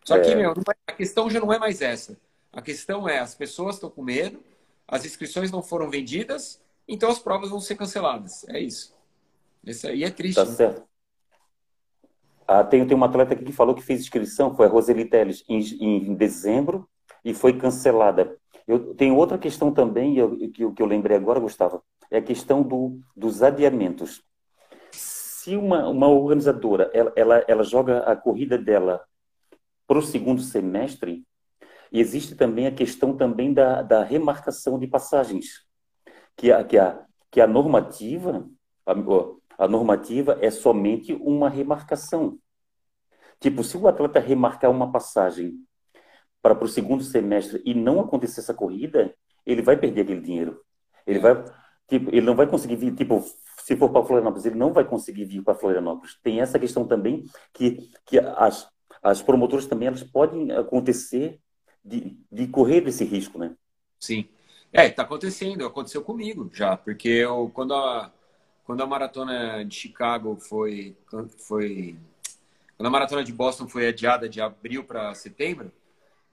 Só que, é. meu, é, a questão já não é mais essa. A questão é, as pessoas estão com medo, as inscrições não foram vendidas, então as provas vão ser canceladas. É isso. Isso aí é triste. Tá né? certo. Ah, tem, tem uma atleta aqui que falou que fez inscrição, foi a Roseli Teles, em, em dezembro, e foi cancelada. Eu tenho outra questão também, eu, que, que eu lembrei agora, Gustavo, é a questão do, dos adiamentos. Se uma, uma organizadora ela, ela, ela joga a corrida dela para o segundo semestre, existe também a questão também da, da remarcação de passagens, que a, que a, que a normativa, a, a normativa é somente uma remarcação. Tipo, se o atleta remarcar uma passagem para o segundo semestre e não acontecer essa corrida, ele vai perder aquele dinheiro. Ele vai, tipo, ele não vai conseguir vir, tipo, se for para Florianópolis, ele não vai conseguir vir para Florianópolis. Tem essa questão também que, que as, as promotoras também elas podem acontecer de, de correr esse risco, né? Sim. É, está acontecendo, aconteceu comigo já, porque eu, quando a, quando a maratona de Chicago foi, foi quando a maratona de Boston foi adiada de abril para setembro,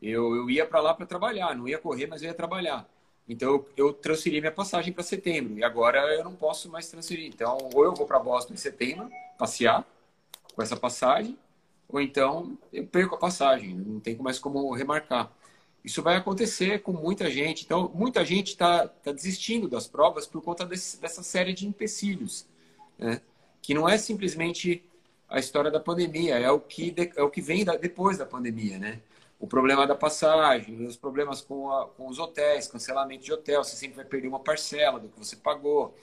eu, eu ia para lá para trabalhar, não ia correr, mas eu ia trabalhar. Então eu, eu transferi minha passagem para setembro e agora eu não posso mais transferir. Então ou eu vou para Boston em setembro passear com essa passagem, ou então eu perco a passagem, não tem mais como remarcar. Isso vai acontecer com muita gente. Então, muita gente está tá desistindo das provas por conta desse, dessa série de empecilhos, né? que não é simplesmente a história da pandemia, é o que, é o que vem da, depois da pandemia. Né? O problema da passagem, os problemas com, a, com os hotéis, cancelamento de hotel, você sempre vai perder uma parcela do que você pagou.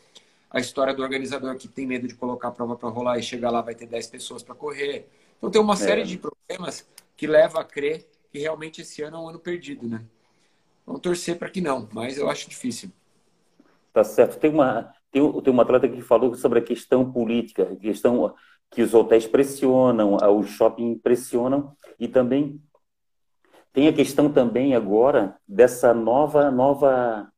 A história do organizador que tem medo de colocar a prova para rolar e chegar lá vai ter 10 pessoas para correr. Então, tem uma série é. de problemas que leva a crer que realmente esse ano é um ano perdido, né? Vamos torcer para que não, mas eu acho difícil. Tá certo. Tem uma tem, tem uma atleta que falou sobre a questão política, questão que os hotéis pressionam, os shopping pressionam e também tem a questão também agora dessa nova nova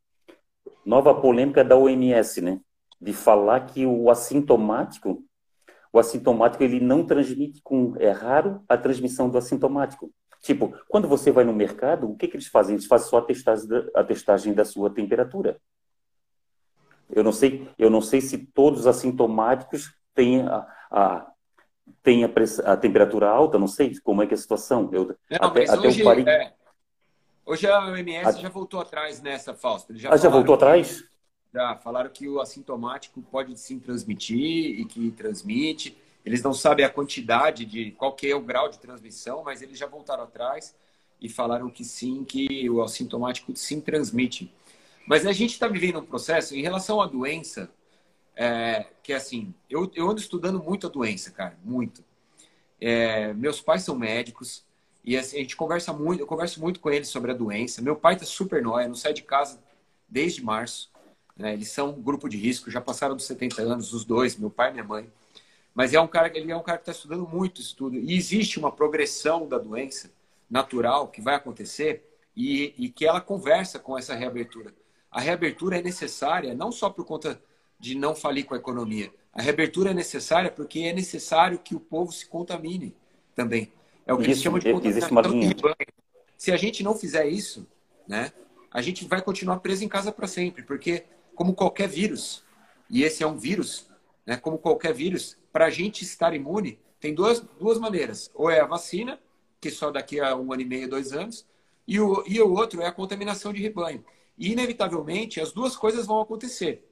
nova polêmica da OMS, né? De falar que o assintomático o assintomático ele não transmite com é raro a transmissão do assintomático. Tipo, quando você vai no mercado, o que, que eles fazem? Eles fazem só a testagem, da, a testagem da sua temperatura. Eu não sei, eu não sei se todos os assintomáticos têm a, a têm a, a, temperatura alta, não sei como é que é a situação. Eu, não, até, até hoje, parei... é, hoje a OMS a... já voltou atrás nessa, Fausto. Já, ah, já voltou que, atrás? Já, falaram que o assintomático pode sim transmitir e que transmite. Eles não sabem a quantidade de qual que é o grau de transmissão, mas eles já voltaram atrás e falaram que sim, que o assintomático sim transmite. Mas a gente está vivendo um processo em relação à doença, é, que é assim, eu, eu ando estudando muito a doença, cara, muito. É, meus pais são médicos e assim, a gente conversa muito, eu converso muito com eles sobre a doença. Meu pai está super nóia, não sai de casa desde março. Né? Eles são um grupo de risco, já passaram dos 70 anos, os dois, meu pai e minha mãe. Mas é um cara, ele é um cara que está estudando muito estudo. E existe uma progressão da doença natural que vai acontecer e, e que ela conversa com essa reabertura. A reabertura é necessária não só por conta de não falir com a economia. A reabertura é necessária porque é necessário que o povo se contamine também. É o que isso, eles chamam de contaminação Se a gente não fizer isso, né, a gente vai continuar preso em casa para sempre, porque como qualquer vírus, e esse é um vírus, né, como qualquer vírus, para a gente estar imune, tem duas, duas maneiras. Ou é a vacina, que só daqui a um ano e meio, dois anos, e o, e o outro é a contaminação de rebanho. E, inevitavelmente, as duas coisas vão acontecer.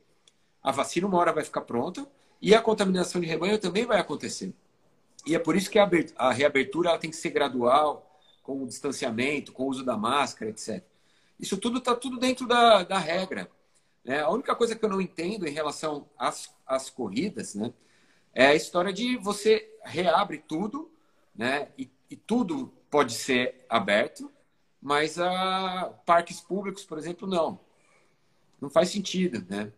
A vacina uma hora vai ficar pronta e a contaminação de rebanho também vai acontecer. E é por isso que a reabertura ela tem que ser gradual, com o distanciamento, com o uso da máscara, etc. Isso tudo está tudo dentro da, da regra. Né? A única coisa que eu não entendo em relação às, às corridas, né? É a história de você reabre tudo, né? E, e tudo pode ser aberto, mas a parques públicos, por exemplo, não. Não faz sentido, né?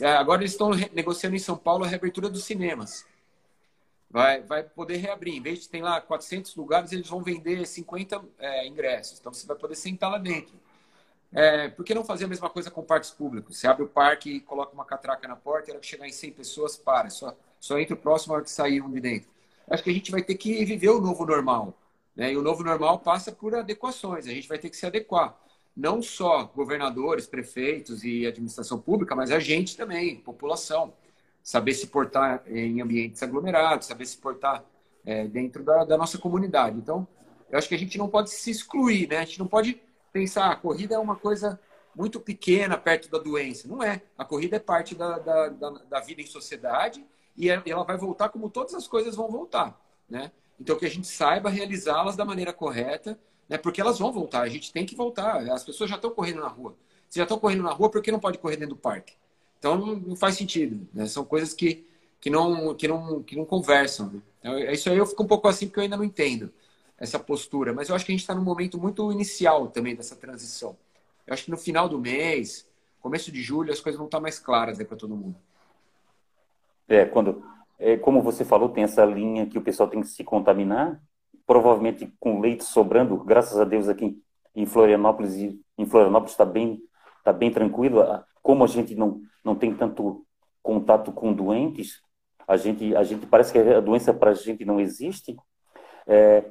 É, agora eles estão negociando em São Paulo a reabertura dos cinemas. Vai, vai poder reabrir. Em vez de ter lá 400 lugares, eles vão vender 50 é, ingressos. Então você vai poder sentar lá dentro. É, por que não fazer a mesma coisa com parques públicos? Você abre o parque e coloca uma catraca na porta, e que chegar em 100 pessoas, para. Só, só entra o próximo a hora que sair um de dentro. Acho que a gente vai ter que viver o novo normal. Né? E o novo normal passa por adequações. A gente vai ter que se adequar. Não só governadores, prefeitos e administração pública, mas a gente também, população. Saber se portar em ambientes aglomerados, saber se portar é, dentro da, da, nossa comunidade. Então, eu acho que a gente não pode se excluir, né? A gente não pode pensar, a ah, corrida é uma coisa muito pequena perto da doença. Não é. A corrida é parte da, da, da vida em sociedade e é, ela vai voltar como todas as coisas vão voltar, né? Então que a gente saiba realizá-las da maneira correta, né? Porque elas vão voltar, a gente tem que voltar. As pessoas já estão correndo na rua. Se já estão correndo na rua, por que não pode correr dentro do parque? Então não faz sentido, né? São coisas que que não que não que não conversam. Né? Então, é isso aí eu fico um pouco assim porque eu ainda não entendo essa postura, mas eu acho que a gente está num momento muito inicial também dessa transição. Eu acho que no final do mês, começo de julho, as coisas vão estar mais claras para todo mundo. É, quando, é, como você falou, tem essa linha que o pessoal tem que se contaminar, provavelmente com leite sobrando, graças a Deus aqui em Florianópolis, em Florianópolis está bem, tá bem tranquilo, como a gente não, não tem tanto contato com doentes, a gente, a gente parece que a doença para a gente não existe, é,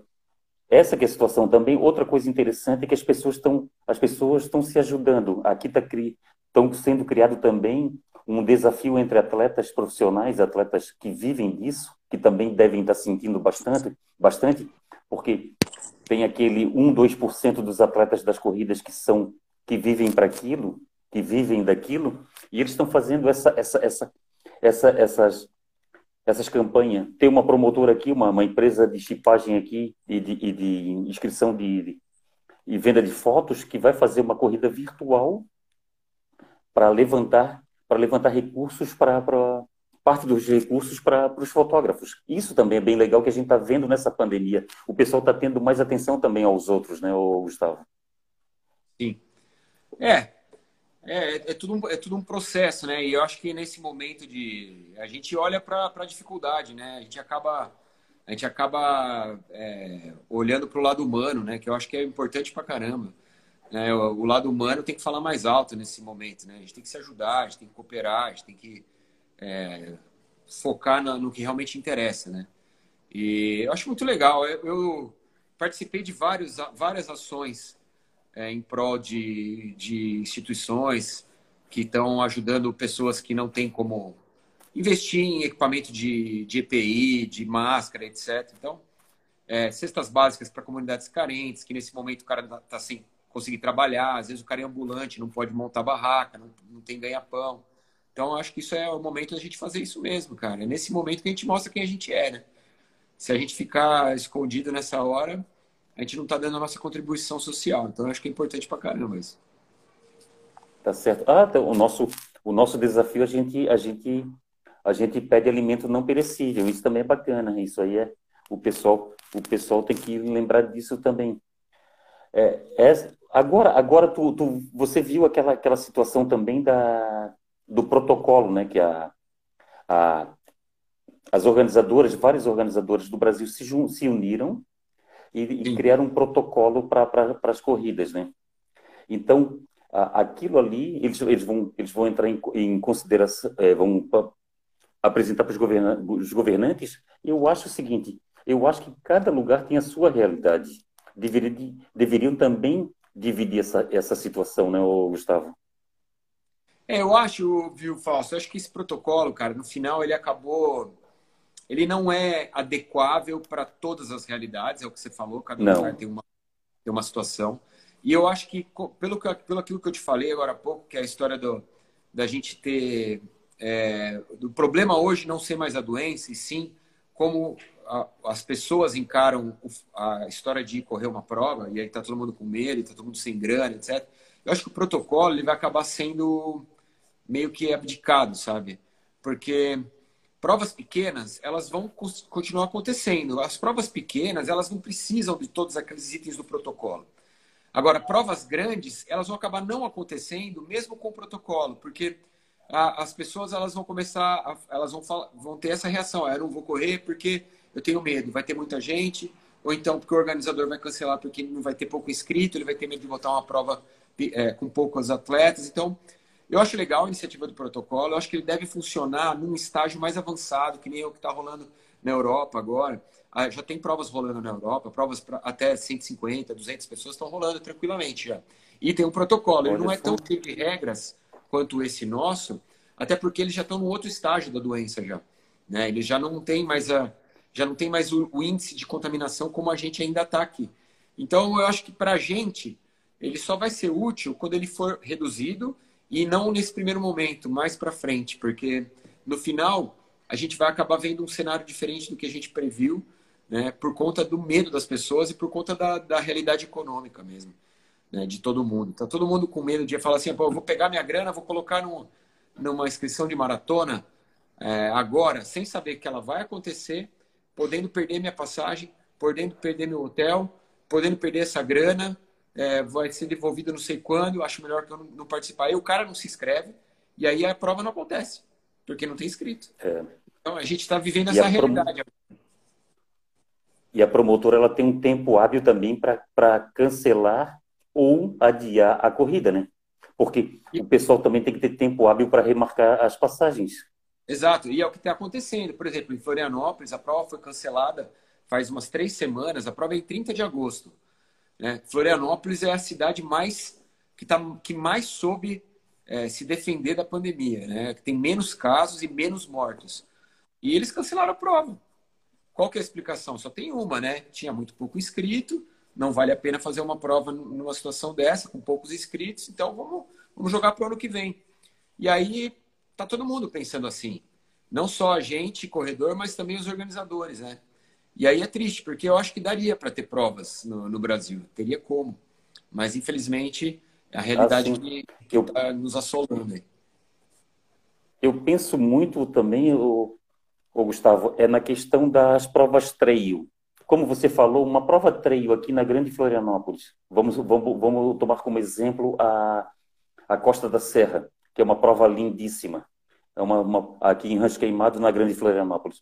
essa que é a situação também. Outra coisa interessante é que as pessoas estão as pessoas estão se ajudando. Aqui está estão sendo criado também um desafio entre atletas profissionais, atletas que vivem disso, que também devem estar sentindo bastante, bastante, porque tem aquele 1, 2% dos atletas das corridas que são que vivem para aquilo, que vivem daquilo, e eles estão fazendo essa, essa, essa, essa, essas, essas campanhas. Tem uma promotora aqui, uma, uma empresa de chipagem aqui e de, e de inscrição de, de, e venda de fotos que vai fazer uma corrida virtual para levantar para levantar recursos para parte dos recursos para os fotógrafos. Isso também é bem legal que a gente está vendo nessa pandemia. O pessoal está tendo mais atenção também aos outros, né, Gustavo? Sim. É, é, é, tudo é tudo um processo, né? E eu acho que nesse momento de. A gente olha para a dificuldade, né? A gente acaba, a gente acaba é, olhando para o lado humano, né? Que eu acho que é importante para caramba. Né? O, o, lado humano tem que falar mais alto nesse momento, né? A gente tem que se ajudar, a gente tem que cooperar, a gente tem que é, focar no que realmente interessa, né? E eu acho muito legal. Eu, eu participei de vários, várias ações é, em prol de, de instituições que estão ajudando pessoas que não têm como investir em equipamento de, de EPI, de máscara, etc. Então, é, cestas básicas para comunidades carentes, que nesse momento o cara está tá sem conseguir trabalhar, às vezes o cara é ambulante, não pode montar barraca, não, não tem ganha-pão. Então, acho que isso é o momento da gente fazer isso mesmo, cara. É nesse momento que a gente mostra quem a gente é, né? Se a gente ficar escondido nessa hora, a gente não está dando a nossa contribuição social. Então, acho que é importante pra caramba isso. Tá certo. Ah, então, o nosso, o nosso desafio, a gente, a gente, a gente pede alimento não perecível. Isso também é bacana. Isso aí é, o pessoal, o pessoal tem que lembrar disso também. É, é, agora, agora tu, tu, você viu aquela, aquela situação também da, do protocolo, né, que a, a, as organizadoras, várias organizadoras do Brasil se, se uniram e, e criaram um protocolo para as corridas, né? Então, a, aquilo ali, eles, eles, vão, eles vão entrar em, em consideração, é, vão apresentar para os, governa, os governantes. Eu acho o seguinte, eu acho que cada lugar tem a sua realidade. Deveria, deveriam também dividir essa, essa situação, né, Gustavo? É, eu acho, viu, Fausto, eu acho que esse protocolo, cara, no final ele acabou. Ele não é adequável para todas as realidades, é o que você falou, cada não. lugar tem uma, tem uma situação. E eu acho que, pelo, pelo aquilo que eu te falei agora há pouco, que é a história do, da gente ter. É, do problema hoje não ser mais a doença, e sim como as pessoas encaram a história de correr uma prova, e aí tá todo mundo com medo, tá todo mundo sem grana, etc. Eu acho que o protocolo ele vai acabar sendo meio que abdicado, sabe? Porque provas pequenas, elas vão continuar acontecendo. As provas pequenas, elas não precisam de todos aqueles itens do protocolo. Agora, provas grandes, elas vão acabar não acontecendo mesmo com o protocolo, porque a, as pessoas elas vão começar, a, elas vão, vão ter essa reação. Ah, eu não vou correr porque eu tenho medo, vai ter muita gente, ou então porque o organizador vai cancelar porque não vai ter pouco inscrito, ele vai ter medo de botar uma prova é, com poucos atletas. Então, eu acho legal a iniciativa do protocolo, eu acho que ele deve funcionar num estágio mais avançado, que nem o que está rolando na Europa agora. Ah, já tem provas rolando na Europa, provas para até 150, 200 pessoas estão rolando tranquilamente já. E tem um protocolo, ele não é tão cheio de regras quanto esse nosso, até porque eles já estão no outro estágio da doença já. Né? Eles já não tem mais, a, já não tem mais o, o índice de contaminação como a gente ainda está aqui. Então, eu acho que para a gente, ele só vai ser útil quando ele for reduzido e não nesse primeiro momento, mais para frente, porque no final a gente vai acabar vendo um cenário diferente do que a gente previu, né, por conta do medo das pessoas e por conta da, da realidade econômica mesmo, né, de todo mundo. Tá todo mundo com medo de falar assim, Pô, eu vou pegar minha grana, vou colocar no, numa inscrição de maratona é, agora, sem saber que ela vai acontecer, podendo perder minha passagem, podendo perder meu hotel, podendo perder essa grana, é, vai ser devolvido não sei quando, acho melhor que eu não, não participar. Aí o cara não se inscreve e aí a prova não acontece, porque não tem inscrito. É. Então a gente está vivendo essa realidade. E a promotora ela tem um tempo hábil também para cancelar ou adiar a corrida, né? Porque o pessoal também tem que ter tempo hábil para remarcar as passagens. Exato, e é o que está acontecendo. Por exemplo, em Florianópolis, a prova foi cancelada faz umas três semanas, a prova é em 30 de agosto. Né? Florianópolis é a cidade mais que, tá, que mais soube é, se defender da pandemia, né? que tem menos casos e menos mortos. E eles cancelaram a prova. Qual que é a explicação? Só tem uma, né? Tinha muito pouco inscrito, não vale a pena fazer uma prova numa situação dessa, com poucos inscritos, então vamos, vamos jogar para o ano que vem. E aí tá todo mundo pensando assim. Não só a gente, corredor, mas também os organizadores, né? E aí é triste, porque eu acho que daria para ter provas no, no, Brasil, teria como. Mas, infelizmente, a realidade assim, que está nos assolando. Aí. Eu penso muito também, o, o Gustavo, é na questão das provas trail como você falou, uma prova trail aqui na Grande Florianópolis. Vamos, vamos, vamos tomar como exemplo a, a Costa da Serra, que é uma prova lindíssima. É uma, uma, aqui em Rancho Queimado, na Grande Florianópolis.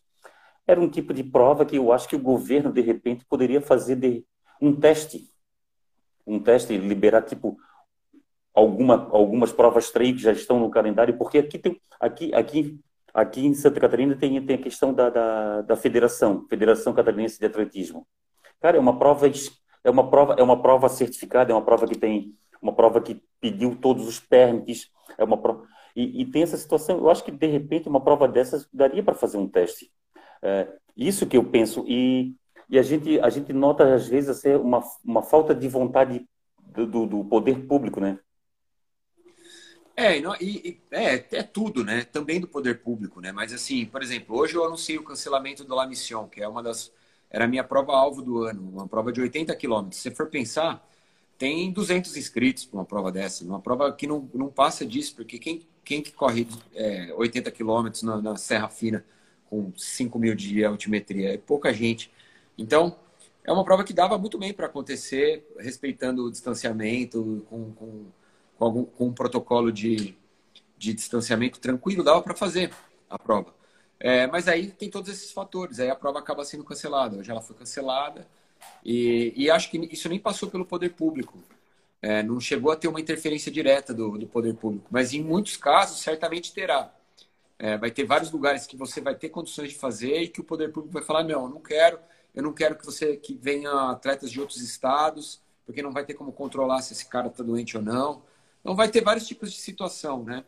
Era um tipo de prova que eu acho que o governo, de repente, poderia fazer de um teste. Um teste, liberar, tipo, alguma, algumas provas trail que já estão no calendário, porque aqui tem, aqui, aqui Aqui em Santa Catarina tem, tem a questão da, da, da federação, Federação Catarinense de Atletismo. Cara, é uma prova é uma prova é uma prova certificada, é uma prova que tem uma prova que pediu todos os permits, é uma prova e, e tem essa situação. Eu acho que de repente uma prova dessas daria para fazer um teste. É, isso que eu penso e, e a gente a gente nota às vezes assim, uma uma falta de vontade do, do, do poder público, né? É, e, é, é tudo, né? Também do poder público, né? Mas assim, por exemplo, hoje eu anunciei o cancelamento do La Mission, que é uma das. Era a minha prova-alvo do ano, uma prova de 80 quilômetros. Se for pensar, tem 200 inscritos para uma prova dessa, uma prova que não, não passa disso, porque quem, quem que corre é, 80 quilômetros na, na, Serra Fina com 5 mil de altimetria? É pouca gente. Então, é uma prova que dava muito bem para acontecer, respeitando o distanciamento, com, com com, algum, com um protocolo de, de distanciamento tranquilo, dava para fazer a prova. É, mas aí tem todos esses fatores, aí a prova acaba sendo cancelada. Hoje ela foi cancelada e, e acho que isso nem passou pelo poder público. É, não chegou a ter uma interferência direta do, do poder público, mas em muitos casos certamente terá. É, vai ter vários lugares que você vai ter condições de fazer e que o poder público vai falar não, eu não quero, eu não quero que você que venha atletas de outros estados, porque não vai ter como controlar se esse cara está doente ou não. Então vai ter vários tipos de situação, né?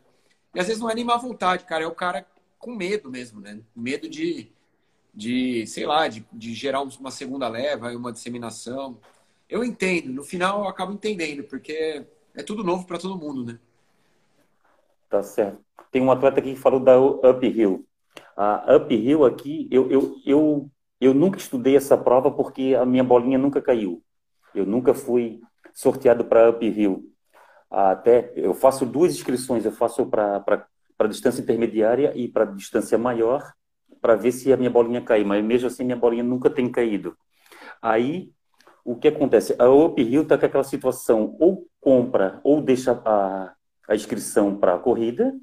E às vezes não é nem má vontade, cara, é o cara com medo mesmo, né? Medo de, de sei lá, de, de gerar uma segunda leva uma disseminação. Eu entendo, no final eu acabo entendendo, porque é tudo novo para todo mundo, né? Tá certo. Tem um atleta aqui que falou da Uphill. A Uphill aqui, eu, eu, eu, eu nunca estudei essa prova porque a minha bolinha nunca caiu. Eu nunca fui sorteado para Uphill até eu faço duas inscrições, eu faço para distância intermediária e para distância maior, para ver se a minha bolinha cai, mas mesmo assim minha bolinha nunca tem caído. Aí o que acontece? A Uphill está com aquela situação, ou compra, ou deixa a, a inscrição para a corrida,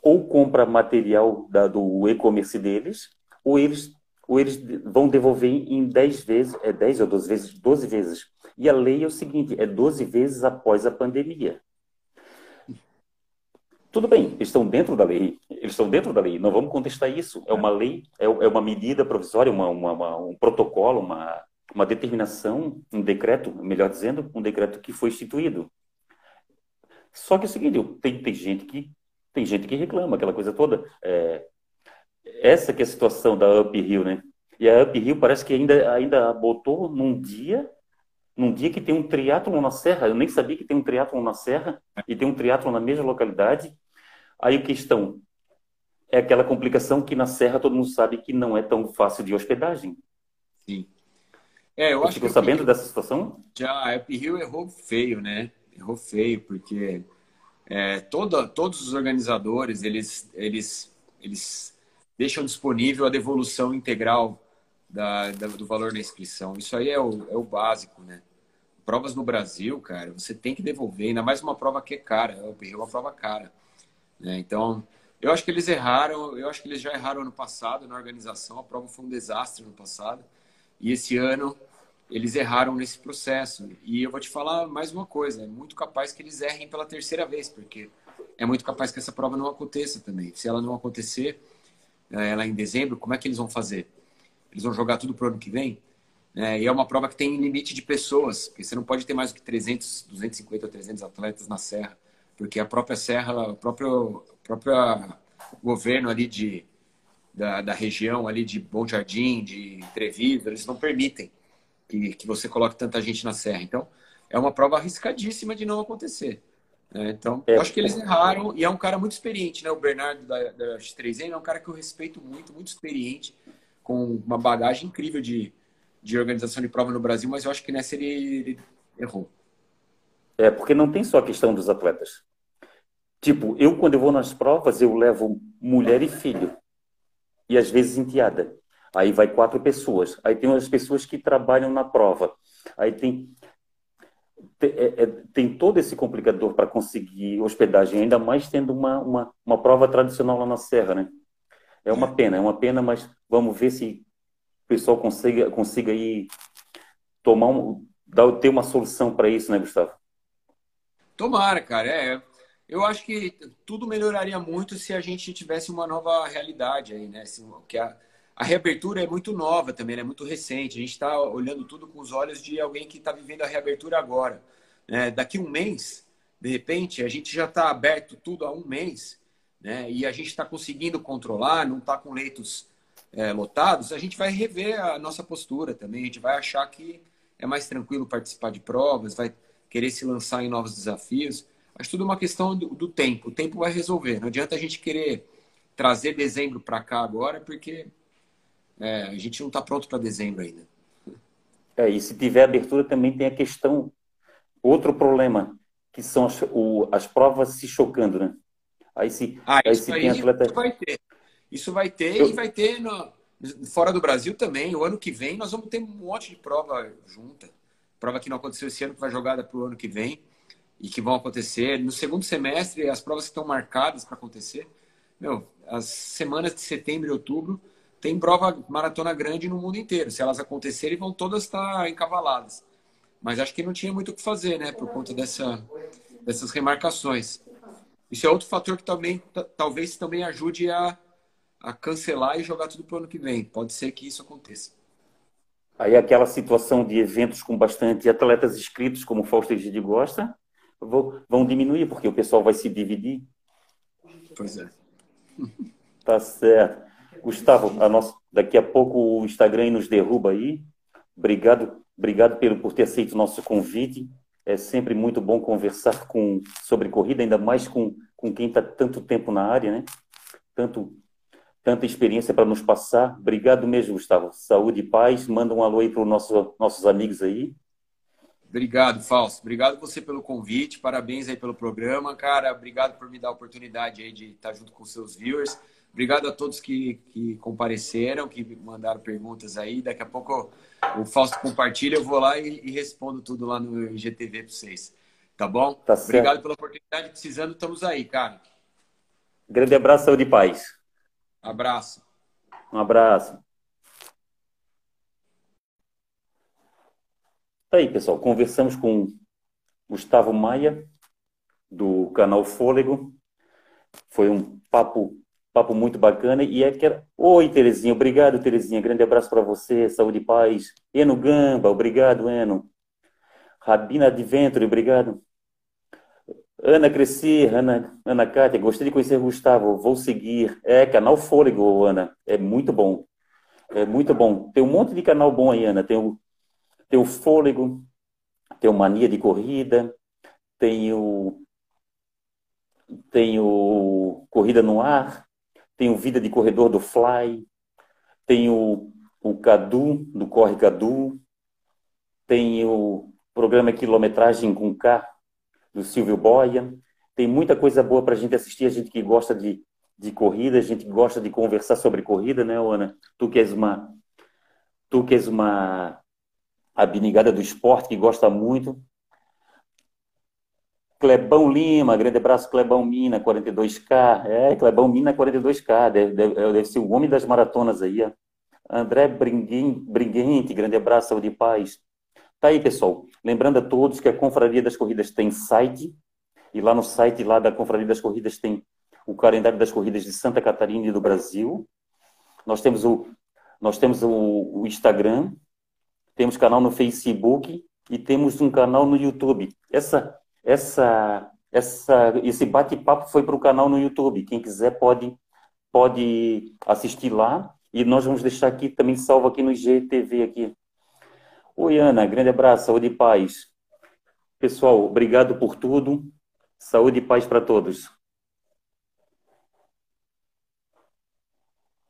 ou compra material da, do e-commerce deles, ou eles, ou eles vão devolver em 10 vezes, é 10 ou 12 vezes, 12 vezes. E a lei é o seguinte: é 12 vezes após a pandemia. Tudo bem, eles estão dentro da lei, eles estão dentro da lei, não vamos contestar isso. É uma lei, é, é uma medida provisória, uma, uma, uma, um protocolo, uma, uma determinação, um decreto, melhor dizendo, um decreto que foi instituído. Só que é o seguinte, tem, tem gente que tem gente que reclama, aquela coisa toda. É, essa que é a situação da Uphill, né? E a Uphill parece que ainda, ainda botou num dia num dia que tem um triatlon na Serra, eu nem sabia que tem um triatlon na Serra e tem um triatlon na mesma localidade. Aí a questão é aquela complicação que na Serra todo mundo sabe que não é tão fácil de hospedagem. Sim. É, eu Você acho ficou sabendo dessa situação? Já, a Rio errou feio, né? Errou feio, porque é, toda, todos os organizadores, eles, eles, eles deixam disponível a devolução integral da, da, do valor da inscrição. Isso aí é o, é o básico, né? Provas no Brasil, cara, você tem que devolver, ainda mais uma prova que é cara, é uma prova cara. Né? Então, eu acho que eles erraram, eu acho que eles já erraram ano passado na organização, a prova foi um desastre no passado, e esse ano eles erraram nesse processo. E eu vou te falar mais uma coisa, é muito capaz que eles errem pela terceira vez, porque é muito capaz que essa prova não aconteça também. Se ela não acontecer, eh, ela em dezembro, como é que eles vão fazer? Eles vão jogar tudo para o ano que vem? É, e é uma prova que tem limite de pessoas, porque você não pode ter mais do que 300, 250 ou 300 atletas na serra, porque a própria serra, o próprio, o próprio governo ali de, da, da região ali de Bom Jardim, de Treviso, eles não permitem. que, que você coloque tanta gente na serra. Então, é uma prova arriscadíssima de não acontecer. Né? Então, é. eu acho que eles erraram e é um cara muito experiente, né? O Bernardo da, da X3N é um cara que eu respeito muito, muito experiente, com uma bagagem incrível de, de organização de prova no Brasil, mas eu acho que nessa ele, ele errou. É, porque não tem só a questão dos atletas. Tipo, eu quando eu vou nas provas, eu levo mulher e filho. E às vezes enteada. Aí vai quatro pessoas. Aí tem as pessoas que trabalham na prova. Aí tem é, é, tem todo esse complicador para conseguir hospedagem, ainda mais tendo uma, uma, uma, prova tradicional lá na Serra, né? É uma pena, é uma pena, mas vamos ver se pessoal consiga, consiga aí tomar um, dar, ter uma solução para isso, né, Gustavo? Tomara, cara. É, eu acho que tudo melhoraria muito se a gente tivesse uma nova realidade aí, né? que a, a reabertura é muito nova também, é muito recente. A gente está olhando tudo com os olhos de alguém que está vivendo a reabertura agora. É, daqui um mês, de repente, a gente já está aberto tudo há um mês, né? E a gente está conseguindo controlar, não está com leitos é, lotados. A gente vai rever a nossa postura também. A gente vai achar que é mais tranquilo participar de provas, vai querer se lançar em novos desafios. Acho tudo uma questão do, do tempo. O tempo vai resolver. Não adianta a gente querer trazer dezembro para cá agora, porque é, a gente não está pronto para dezembro ainda. É, e se tiver abertura também tem a questão, outro problema, que são as, o, as provas se chocando, né? Aí se, ah, aí se aí, tem atleta... Vai ter. Isso vai ter Eu... e vai ter no, fora do Brasil também. O ano que vem nós vamos ter um monte de prova junta. Prova que não aconteceu esse ano, que vai jogada para o ano que vem e que vão acontecer. No segundo semestre, as provas que estão marcadas para acontecer, meu, as semanas de setembro e outubro, tem prova maratona grande no mundo inteiro. Se elas acontecerem, vão todas estar encavaladas. Mas acho que não tinha muito o que fazer, né? Por conta dessa, dessas remarcações. Isso é outro fator que também talvez também ajude a, a cancelar e jogar tudo para o ano que vem. Pode ser que isso aconteça. Aí aquela situação de eventos com bastante atletas inscritos, como o Fausto Egide gosta, vão diminuir, porque o pessoal vai se dividir. Pois é. Tá certo. Gustavo, a nossa, daqui a pouco o Instagram nos derruba aí. Obrigado, obrigado pelo, por ter aceito o nosso convite. É sempre muito bom conversar com, sobre corrida, ainda mais com, com quem está tanto tempo na área, né? Tanto, tanta experiência para nos passar. Obrigado mesmo, Gustavo. Saúde e paz. Manda um alô aí para os nosso, nossos amigos aí. Obrigado, Fausto. Obrigado você pelo convite. Parabéns aí pelo programa, cara. Obrigado por me dar a oportunidade aí de estar junto com seus viewers. Obrigado a todos que, que compareceram, que mandaram perguntas aí. Daqui a pouco o Fausto compartilha, eu vou lá e, e respondo tudo lá no IGTV para vocês. Tá bom? Tá Obrigado pela oportunidade. Precisando, estamos aí, cara. Grande abraço, saúde e paz. Abraço. Um abraço. Tá aí, pessoal. Conversamos com Gustavo Maia, do canal Fôlego. Foi um papo Papo muito bacana. E é que era... Oi, Terezinha. Obrigado, Terezinha. Grande abraço para você. Saúde e paz. Eno Gamba. Obrigado, Eno. Rabina Adventure. Obrigado. Ana Cresci, Ana, Ana Cátia, gostei de conhecer Gustavo, vou seguir. É, canal Fôlego, Ana, é muito bom. É muito bom. Tem um monte de canal bom aí, Ana. Tem o, tem o Fôlego, tem o Mania de Corrida, tem o, tem o Corrida no Ar, tem o Vida de Corredor do Fly, tem o, o Cadu, do Corre Cadu, tem o programa Quilometragem com K, do Silvio Boia. Tem muita coisa boa para a gente assistir, a gente que gosta de, de corrida, a gente gosta de conversar sobre corrida, né, Ana? Tu que és uma, tu que és uma abnegada do esporte, que gosta muito, Clebão Lima, grande abraço, Clebão Mina, 42K. É, Clebão Mina, 42K, deve, deve, deve ser o homem das maratonas aí. Ó. André Briguente, grande abraço, saúde e paz. Tá aí, pessoal. Lembrando a todos que a Confraria das Corridas tem site, e lá no site lá da Confraria das Corridas tem o calendário das corridas de Santa Catarina e do Brasil. Nós temos o, nós temos o, o Instagram, temos canal no Facebook e temos um canal no YouTube. Essa essa, essa, esse bate-papo foi para o canal no YouTube. Quem quiser pode, pode assistir lá. E nós vamos deixar aqui também salvo aqui no IGTV aqui. Oi, Ana, grande abraço, saúde e paz. Pessoal, obrigado por tudo. Saúde e paz para todos.